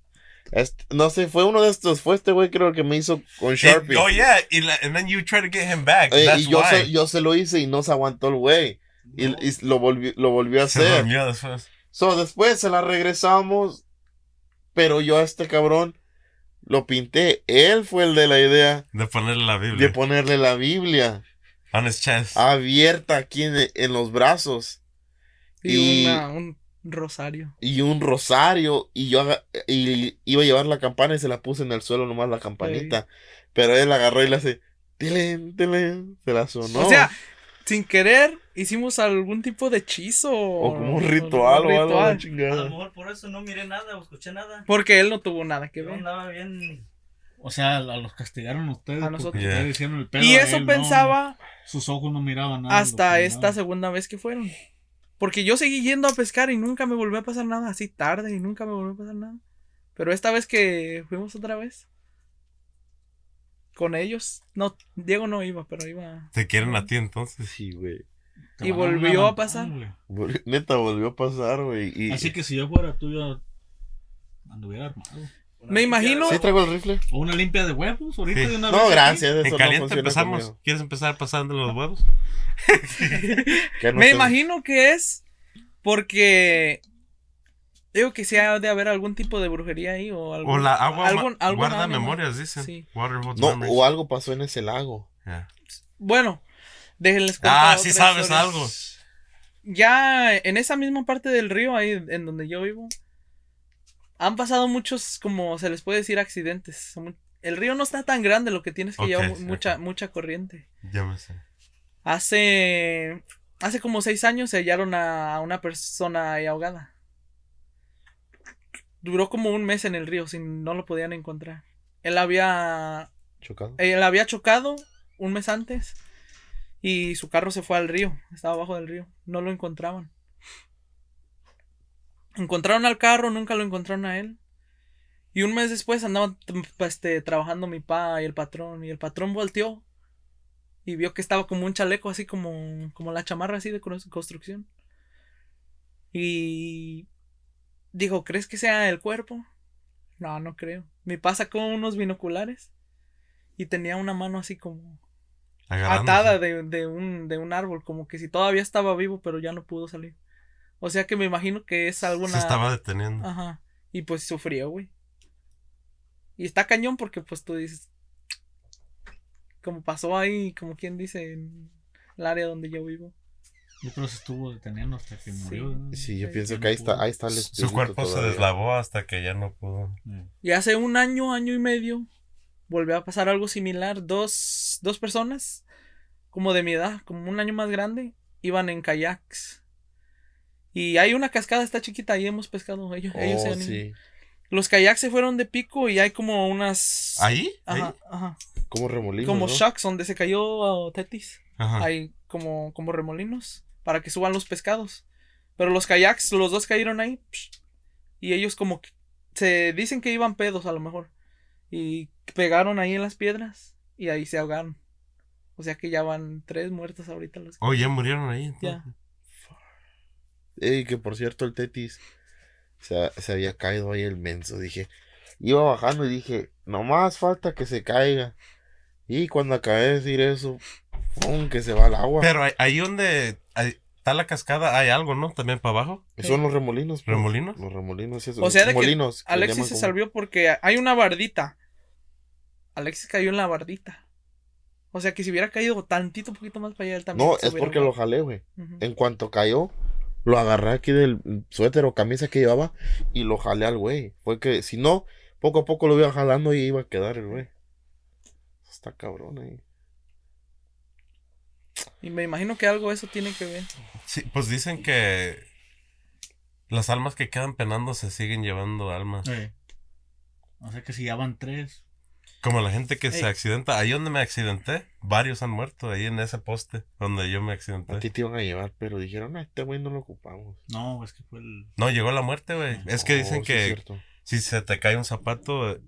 S3: Este- no sé, fue uno de estos, fue este güey creo que me hizo con Sharpie.
S1: Eh, oh, yeah, y and then you try to get him back.
S3: Eh,
S1: That's
S3: y yo
S1: why.
S3: se, yo se lo hice y no se aguantó el güey. Y, y lo, volvió, lo volvió a
S1: Se
S3: hacer.
S1: durmió después.
S3: So, después se la regresamos. Pero yo a este cabrón lo pinté. Él fue el de la idea
S1: De ponerle la Biblia.
S3: de ponerle la Biblia
S1: on his chest.
S3: abierta aquí en, en los brazos.
S2: Y,
S3: Y-
S2: una- un rosario.
S3: Y un rosario. Y yo y iba a llevar la campana y se la puse en el suelo nomás la campanita. Pero él agarró y le hace. Tilín, tilín, se la sonó.
S2: O sea, sin querer, hicimos algún tipo de hechizo.
S3: o como un ritual o algo. la
S6: A lo
S3: chingada.
S6: mejor por eso no miré nada o escuché nada.
S2: Porque él no tuvo nada que ver.
S6: andaba bien.
S4: O sea, a los castigaron ustedes.
S2: A nosotros.
S1: Yeah.
S4: ustedes hicieron el pedo.
S2: Y
S4: a
S2: eso
S4: él,
S2: pensaba
S4: no. Sus ojos no miraban nada.
S2: hasta esta segunda vez que fueron. Porque yo seguí yendo a pescar y nunca me volvió a pasar nada así tarde y nunca me volvió a pasar nada. Pero esta vez que fuimos otra vez con ellos, no, Diego no iba, pero iba.
S1: Te quieren a ti entonces.
S3: Sí, güey.
S2: Y volvió a pasar.
S3: Vol- Neta, volvió a pasar, güey. Y,
S4: Así que si yo fuera tú, yo anduviera armado.
S6: Una
S2: Me imagino-
S3: ¿Sí traigo el rifle?
S4: O una limpia de huevos, ahorita
S2: Eh,
S4: de una
S3: No, gracias. Eso
S1: En
S3: no
S1: caliente
S3: funciona
S1: empezamos.
S3: conmigo.
S1: ¿Quieres empezar pasando los huevos?
S3: No
S2: Me
S3: sé-
S2: imagino que es porque digo que sí ha de haber algún tipo de brujería ahí o algún,
S1: O la agua
S2: algún- algún
S1: guarda
S2: ánimo.
S1: memorias, dicen.
S2: Sí.
S3: No,
S1: memories.
S3: o algo pasó en ese lago.
S1: Yeah.
S2: Bueno, déjenles contar
S1: Ah, sí sabes
S2: historia.
S1: algo.
S2: Ya en esa misma parte del río, ahí en donde yo vivo, han pasado muchos, como se les puede decir, accidentes. El río no está tan grande, lo que tienes que
S1: Ok,
S2: llevar mucha, mucha corriente.
S1: Ya me sé.
S2: Hace, hace como seis años se hallaron a una persona ahí ahogada. Duró como un mes en el río, sin no lo podían encontrar. Él había,
S3: Chocado.
S2: él había chocado un mes antes y su carro se fue al río, estaba abajo del río, no lo encontraban. Encontraron al carro, nunca lo encontraron a él. Y un mes después andaban este, trabajando mi pa y el patrón. Y el patrón volteó y vio que estaba como un chaleco, así como, como la chamarra así de construcción. Y dijo, ¿crees que sea el cuerpo? No, no creo. Mi pa sacó unos binoculares y tenía una mano así como
S1: Agarrándose.
S2: atada de, de un, de un árbol, como que si todavía estaba vivo, pero ya no pudo salir. O sea que me imagino que es alguna.
S1: Se estaba deteniendo.
S2: Ajá. Y pues sufrió, güey. Y está cañón porque pues tú dices. Como pasó ahí, como quien dice, en el área donde yo vivo.
S4: Yo creo que se estuvo deteniendo hasta que murió. ¿no?
S3: Sí, yo
S2: Sí.
S3: pienso que ahí está, ahí está el
S1: Su cuerpo se deslavó hasta que ya no pudo.
S2: Y hace un año, año y medio, volvió a pasar algo similar. Dos, dos personas, como de mi edad, como un año más grande, iban en kayaks. Y hay una cascada, está chiquita, ahí hemos pescado. Ellos, ellos se
S3: Oh,
S2: han ido.
S3: sí.
S2: Los kayaks se fueron de pico y hay como unas.
S1: ¿Ahí? ¿Ahí?
S2: Ajá, ajá.
S3: Como remolino.
S2: Como
S3: ¿no?
S2: shocks donde se cayó oh, Tetis.
S1: Ajá.
S2: Hay como, como remolinos para que suban los pescados. Pero los kayaks, los dos cayeron ahí. psh, y ellos como que se dicen que iban pedos a lo mejor. Y pegaron ahí en las piedras y ahí se ahogaron. O sea que ya van tres muertos ahorita los.
S1: Oh, ya murieron ahí. entonces.
S2: Ya.
S3: Ey, que por cierto, el Tetis se, se había caído ahí el menso. Dije, iba bajando y dije, nomás falta que se caiga. Y cuando acabé de decir eso, ¡pum! que se va al agua.
S1: Pero ahí donde ahí está la cascada, hay algo, ¿no? También para abajo.
S3: Son los remolinos. pues.
S1: ¿Remolinos?
S3: Los remolinos, esos.
S2: O sea, de que Alexis se
S3: como-
S2: salvió porque hay una bardita. Alexis cayó en la bardita. O sea que si hubiera caído tantito poquito más para allá, él también.
S3: No, es porque lo jalé, güey. En cuanto cayó, lo agarré aquí del suéter o camisa que llevaba y lo jalé al güey. Fue que, si no, poco a poco lo iba jalando y iba a quedar el güey. Está cabrón ahí.
S2: Y me imagino que algo eso tiene que ver.
S1: Sí, pues dicen que las almas que quedan penando se siguen llevando almas.
S4: O sea que si ya van tres.
S1: Como la gente que se accidenta. Ahí donde me accidenté, varios han muerto. Ahí en ese poste donde yo me
S3: A
S1: accidenté.
S3: ti te iban a llevar, pero dijeron, ah, este güey no lo ocupamos.
S4: No, es que fue el.
S1: No, llegó la muerte, güey. Es que dicen
S3: sí
S1: que si se te cae un zapato,
S3: Es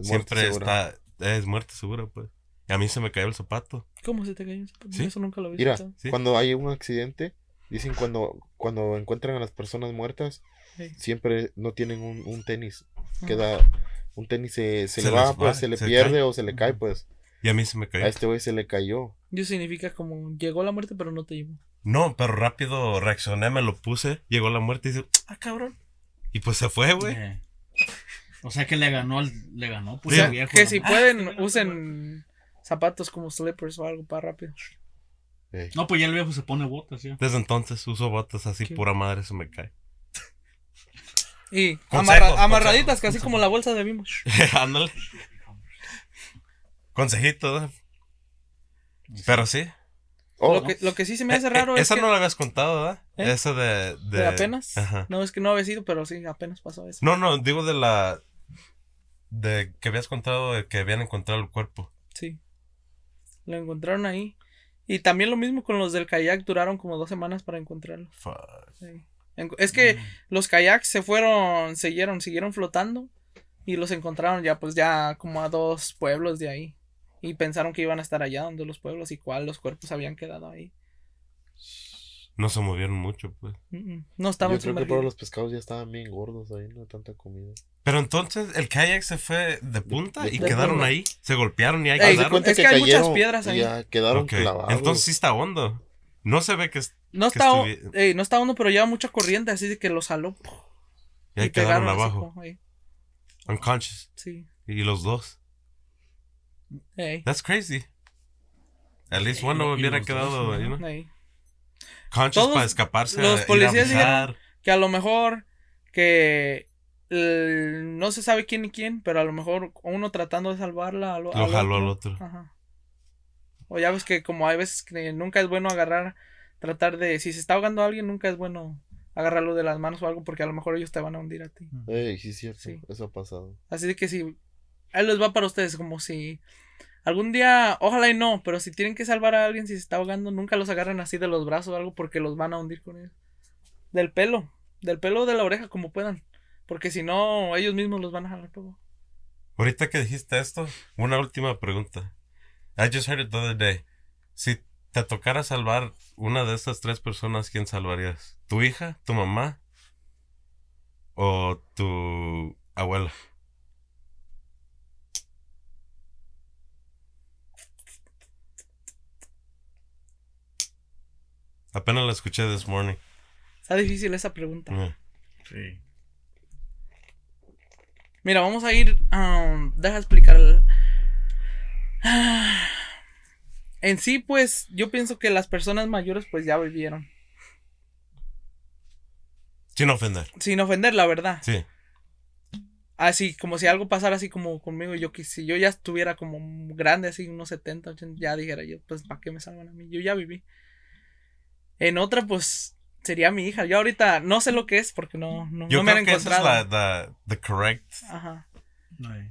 S1: siempre
S3: segura.
S1: está. Es muerte segura, pues. A mí se me cayó el zapato.
S2: ¿Cómo se te cayó? ese zapato?
S1: Sí.
S2: Eso nunca lo había
S3: Mira.
S1: Sí.
S3: cuando hay un accidente, dicen cuando, cuando encuentran a las personas muertas,
S2: Sí.
S3: siempre no tienen un, un tenis.
S2: Ajá.
S3: Queda, un tenis se, se,
S1: Se
S3: le va, pues
S1: va,
S3: se le
S1: se
S3: pierde
S1: cae.
S3: o se le cae, pues.
S1: Y a mí se me cayó.
S3: A este güey se le cayó.
S2: Eso significa como llegó la muerte, pero no te llevó.
S1: No, pero rápido reaccioné, me lo puse. Llegó la muerte y dice, ah, cabrón. Y pues se fue, güey.
S4: eh. O sea que le ganó al. Le ganó,
S2: O
S4: pues
S2: sea,
S4: el viejo.
S2: que
S4: ¿no?
S2: si
S6: Ah,
S2: pueden, usen zapatos como slippers o algo para rápido.
S3: Ey.
S4: No, pues ya el viejo se pone botas, ya.
S1: Desde entonces uso botas así,
S2: Qué-
S1: pura madre se me cae.
S2: Y
S1: Consejo,
S2: amarra-
S1: consejo,
S2: amarraditas, casi como la bolsa de Bimbo.
S1: Ándale. Consejito, ¿no? Pero sí.
S3: Oh,
S2: Lo que, lo que sí se me hace
S1: Eh,
S2: raro
S1: eh,
S2: es
S1: esa
S2: que...
S1: no la habías contado, ¿verdad?
S2: ¿Eh?
S1: Esa de, de...
S2: ¿De apenas?
S1: Ajá.
S2: No, es que no había sido, pero sí, apenas pasó eso.
S1: No, no, digo de la... De que habías contado de que habían encontrado el cuerpo.
S2: Lo encontraron ahí. Y también lo mismo con los del kayak, duraron como dos semanas para encontrarlo.
S1: Fuck.
S2: Sí. Es que
S4: Mm.
S2: los kayaks se fueron, siguieron, siguieron flotando y los encontraron ya pues ya como a dos pueblos de ahí. Y pensaron que iban a estar allá donde los pueblos y cuál los cuerpos habían quedado ahí.
S1: no se movieron mucho, pues.
S2: Mm, mm. No estaban
S3: Yo creo que todos los pescados ya estaban bien gordos ahí, no tanta comida.
S1: Pero entonces el kayak se fue de punta y
S3: de
S1: quedaron
S2: punta.
S1: ahí. Se golpearon y ahí
S2: Ey,
S1: quedaron.
S3: cuenta
S2: es que hay muchas piedras ahí.
S3: Ya quedaron
S1: Ok,
S3: clavados.
S1: Entonces sí está hondo. No se ve que es-
S2: No
S1: que
S2: está,
S1: estuvi-
S2: ey, no está hondo, pero lleva mucha corriente, así de que lo jaló.
S1: y ahí
S2: y
S1: quedaron abajo.
S2: como.
S1: Unconscious.
S2: Sí.
S1: Y los dos.
S2: Ey,
S1: That's crazy. At least
S4: los
S1: hubiera
S4: dos,
S1: quedado,
S4: ¿no?
S1: know,
S2: ey.
S1: conscious
S2: Todos
S1: para escaparse.
S2: los
S1: a
S2: policías
S1: avisar.
S2: Que a lo mejor que el- no se sabe quién y quién, pero a lo mejor uno tratando de salvarla al,
S1: Lo
S2: al
S1: jaló al otro.
S2: Ajá. O ya ves que como hay veces que nunca es bueno agarrar, tratar de, si se está ahogando a alguien, nunca es bueno agarrarlo de las manos o algo porque a lo mejor ellos te van a hundir a ti.
S3: Ey, sí, es cierto.
S2: Sí.
S3: Eso ha pasado.
S2: Así de que si, ahí les va para ustedes, como si algún día, ojalá y no, pero si tienen que salvar a alguien si se está ahogando, nunca los agarren así de los brazos o algo porque los van a hundir con ellos. Del pelo, del pelo o de la oreja como puedan, porque si no, ellos mismos los van a jalar todo.
S1: Ahorita que dijiste esto, una última pregunta. I just heard it the other day. Si te tocara salvar una de estas tres personas, ¿quién salvarías? ¿Tu hija? ¿Tu mamá? ¿O tu abuela? Apenas la escuché this morning.
S2: Está difícil esa pregunta.
S1: Yeah.
S4: Sí.
S2: Mira, vamos a ir. um, deja explicar. En sí, pues, yo pienso que las personas mayores, pues ya vivieron.
S1: Sin ofender.
S2: Sin ofender, la verdad.
S1: Sí.
S2: Así, como si algo pasara así como conmigo. Yo que si yo ya estuviera como grande, así, unos 70, 80, ya dijera yo, pues, ¿para qué me salvan a mí? Yo ya viví. En otra, pues, sería mi hija. Yo ahorita no sé lo que es porque no, no,
S1: Yo
S2: no me
S1: creo
S2: han
S1: que esa es
S2: encontrado.
S1: la, the, the correct.
S2: Ajá.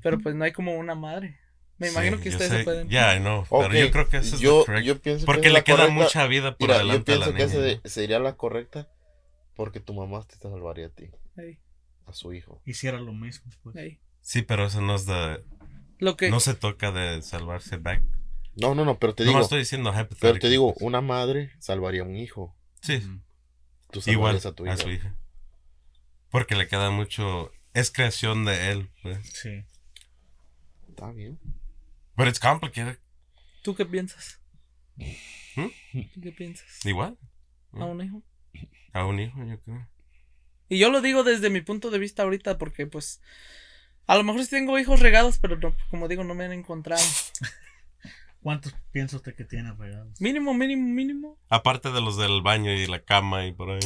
S2: Pero pues no hay como una madre. Me imagino
S1: Sí,
S2: que
S1: yo
S2: ustedes
S1: sé-
S2: se pueden.
S1: Yeah, I know.
S3: Ok,
S1: Pero yo creo que esa es
S3: yo,
S1: the correct.
S3: yo pienso que
S1: Porque le
S3: la
S1: queda
S3: correcta.
S1: mucha vida por
S3: Mira, yo
S1: delante a la
S3: pienso que
S1: niña.
S3: esa sería la correcta porque tu mamá te salvaría a ti, a su hijo.
S4: Hiciera lo mismo, pues.
S1: Sí, pero eso no es de...
S2: Lo que.
S1: No se toca de salvarse back.
S3: No, no, no, pero te
S1: No
S3: digo,
S1: estoy diciendo
S3: pero te digo, una madre salvaría a un hijo.
S1: Sí.
S3: Tú
S1: igual
S3: a tu
S1: a
S3: hija.
S1: su hija. Porque le queda mucho... Es creación de él, pues.
S4: Sí.
S3: Está bien.
S1: But it's complicated.
S2: ¿Tú qué piensas?
S1: ¿Mm?
S2: ¿Tú qué piensas?
S1: Igual.
S2: ¿A un hijo?
S1: A un hijo, yo creo.
S2: Y yo lo digo desde mi punto de vista ahorita porque pues a lo mejor sí tengo hijos regados, pero no, como digo, no me han encontrado.
S4: ¿Cuántos piensa usted que tiene regados?
S2: Mínimo, mínimo, mínimo.
S1: Aparte de los del baño y la cama y por ahí.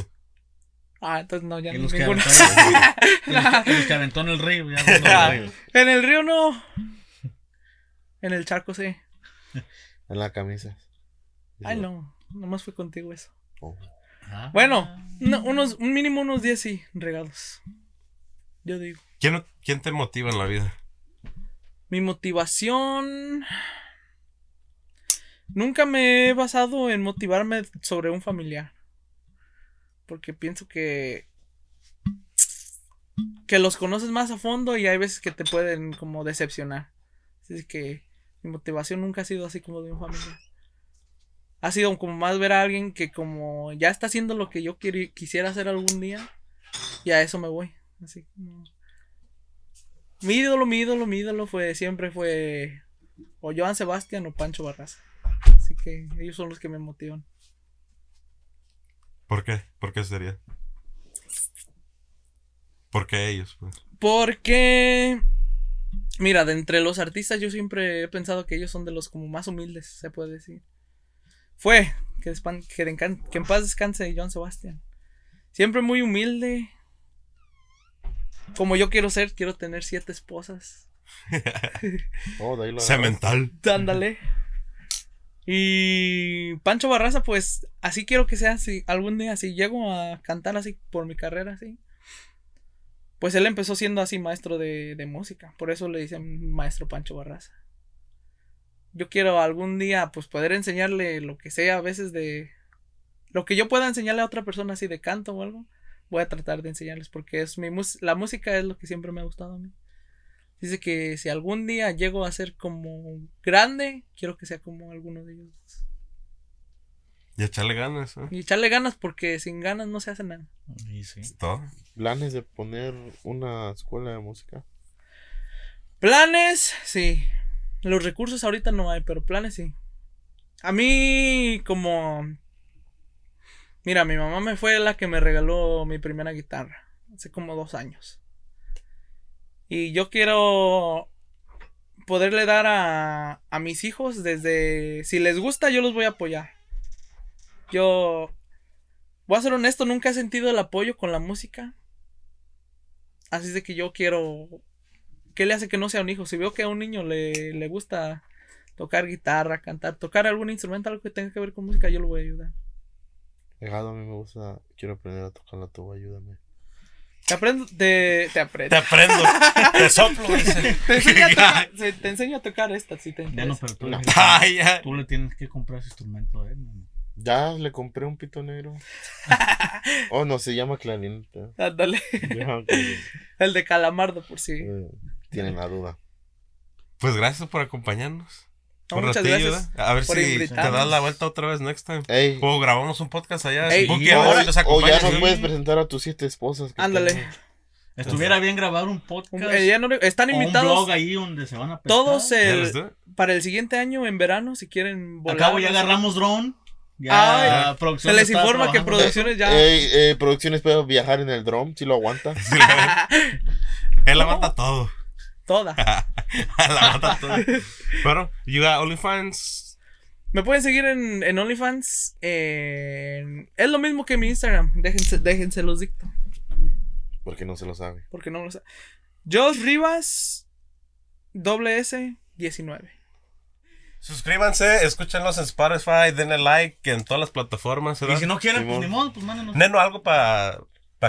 S2: Ah, entonces no, ya no
S4: los que, aventó, los que aventó en el río, ya no en el río.
S2: En el río no. En el charco sí.
S3: En la camisa.
S2: Ay, no. Nomás fue contigo eso.
S3: Oh.
S4: Ah.
S2: Bueno, no, unos, un mínimo unos 10 sí, regados. Yo digo.
S1: ¿Quién, ¿Quién te motiva en la vida?
S2: Mi motivación. Nunca me he basado en motivarme sobre un familiar. Porque pienso que. Que los conoces más a fondo y hay veces que te pueden como decepcionar. Así que mi motivación nunca ha sido así como de un familiar. Ha sido como más ver a alguien que como ya está haciendo lo que yo quisiera hacer algún día. Y a eso me voy. Así como. Mi ídolo, mi ídolo, mi ídolo fue, siempre fue o Joan Sebastián o Pancho Barraza. Así que ellos son los que me motivan.
S1: ¿Por qué? ¿Por qué sería? ¿Por qué ellos? Pues?
S2: Porque, mira, de entre los artistas yo siempre he pensado que ellos son de los como más humildes, se puede decir. Fue, que, despan- que, en, can- que en paz descanse Joan Sebastián. Siempre muy humilde. Como yo quiero ser, quiero tener siete esposas.
S3: Oh, de ahí lo.
S1: Cemental.
S2: Ándale. Y Pancho Barraza, pues así quiero que sea. Si algún día, si llego a cantar así por mi carrera, así. Pues él empezó siendo así maestro de, de música. Por eso le dicen maestro Pancho Barraza. Yo quiero algún día, pues poder enseñarle lo que sea a veces de. Lo que yo pueda enseñarle a otra persona así de canto o algo. Voy a tratar de enseñarles porque es mi la música es lo que siempre me ha gustado a mí. Dice que si algún día llego a ser como grande, quiero que sea como alguno de ellos.
S1: Y echarle ganas, ¿eh?
S2: Y echarle ganas porque sin ganas no se hace nada.
S4: Y sí.
S1: Todo.
S3: Planes de poner una escuela de música.
S2: Planes, sí. Los recursos ahorita no hay, pero planes sí. A mí, como. Mira, mi mamá me fue la que me regaló mi primera guitarra. Hace como dos años. Y yo quiero poderle dar a, a mis hijos desde... Si les gusta, yo los voy a apoyar. Yo... Voy a ser honesto, nunca he sentido el apoyo con la música. Así de que yo quiero... ¿Qué le hace que no sea un hijo? Si veo que a un niño le, le gusta tocar guitarra, cantar, tocar algún instrumento, algo que tenga que ver con música, yo lo voy a ayudar.
S3: Pegado, a mí me gusta. Quiero aprender a tocar la tuba, ayúdame.
S2: Te aprendo, te, te aprendo.
S1: Te aprendo. te soplo, dice.
S2: Te enseño a tocar, se- te enseño a tocar esta si te
S4: Ya no,
S2: interesa.
S4: pero tú, le,
S1: Ay, ya.
S4: tú le tienes que comprar ese instrumento a él.
S3: Ya le compré un pito negro. oh, no, se llama clarinete.
S2: Ándale. El de calamardo, por si.
S3: eh, tienen la duda.
S1: Pues gracias por acompañarnos.
S2: No, muchas
S1: ratillo,
S2: gracias.
S1: ¿verdad? A ver
S2: por
S1: si te das la vuelta otra vez next time.
S3: Ey,
S1: O grabamos un podcast allá.
S2: Ey,
S1: Buki,
S4: y
S1: a ver
S4: ahora-
S1: si nos
S3: o ya
S1: ¿sí?
S3: puedes presentar a tus siete esposas.
S2: Ándale.
S4: Estuviera bien grabar un podcast.
S2: eh, ya no- están
S4: o un
S2: invitados
S4: blog ahí donde se van a pescar.
S2: todos el- para el siguiente año en verano si quieren volar.
S4: Acabo ya
S2: no
S4: agarramos drone. Ya
S2: Ay,
S4: producción
S2: Se les informa que producciones ya.
S3: Ey, eh, producciones puede viajar en el drum, si lo aguanta.
S1: Él aguanta todo.
S2: Toda.
S1: Él aguanta todo. Pero, you got OnlyFans.
S2: Me pueden seguir en, en OnlyFans. en- Es lo mismo que mi Instagram. Déjense, déjense los dicto.
S3: Porque no se lo sabe.
S2: Porque no lo sé. Josh Rivas. Doble S 19.
S1: Suscríbanse, escúchenlos en Spotify, denle like en todas las plataformas.
S4: Y si no quieren, pues
S3: Simón.
S4: ni modo, pues mándenos.
S1: Neno, algo para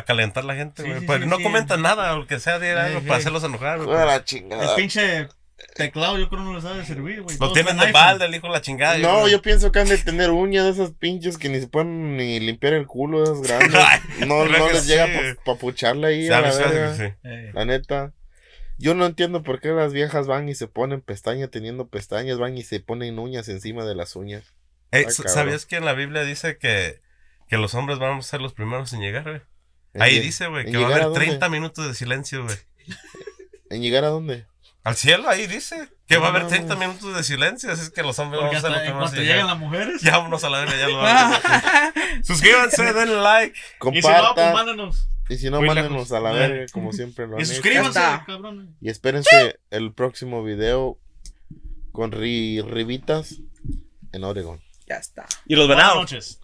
S1: calentar la gente, güey.
S4: sí,
S1: Pero
S4: sí,
S1: no
S4: sí.
S1: comentan nada, lo que sea, digan algo
S4: Sí,
S1: para hacerlos enojar, güey.
S3: A la
S4: El
S3: chingada.
S4: pinche teclado yo creo no les ha de servir, güey.
S1: Lo tienen de balde, el hijo de la chingada.
S3: No,
S1: creo.
S3: yo pienso que han de tener uñas de esas pinches que ni se pueden ni limpiar el culo de esas grandes. No, no
S1: que
S3: les
S1: sí.
S3: llega para papucharle ahí a la
S1: Sabes, sabes
S3: verga.
S1: que sí.
S4: Eh,
S3: La neta. Yo no entiendo por qué las viejas van y se ponen pestañas teniendo pestañas, van y se ponen uñas encima de las uñas.
S1: Ey,
S3: Ay,
S1: s-
S3: cabrón.
S1: ¿Sabías que en la Biblia dice que, que los hombres vamos a ser los primeros en llegar, güey? Ahí
S3: En-
S1: dice, güey, que va a haber
S3: a dónde?
S1: 30 minutos de silencio, güey.
S3: ¿En llegar a dónde?
S1: Al cielo, ahí dice que va a haber
S3: No
S1: 30
S3: mames.
S1: minutos de silencio, así es que los hombres
S4: porque
S1: vamos a primeros
S4: cuanto
S1: en
S4: llegan las mujeres.
S1: Ya vámonos a la verga, ya lo vamos a hacer. Suscríbanse, denle like.
S4: Y si no, pues
S3: Compartan.
S4: mándanos.
S3: Y si no,
S1: Muy
S3: mándenos
S1: lejos.
S3: a la verga, como siempre lo han
S4: Y suscríbanse, cabrones.
S3: Y espérense el próximo video con ri- ribitas en Oregon.
S2: Ya está.
S1: Y los
S4: Buenas noches.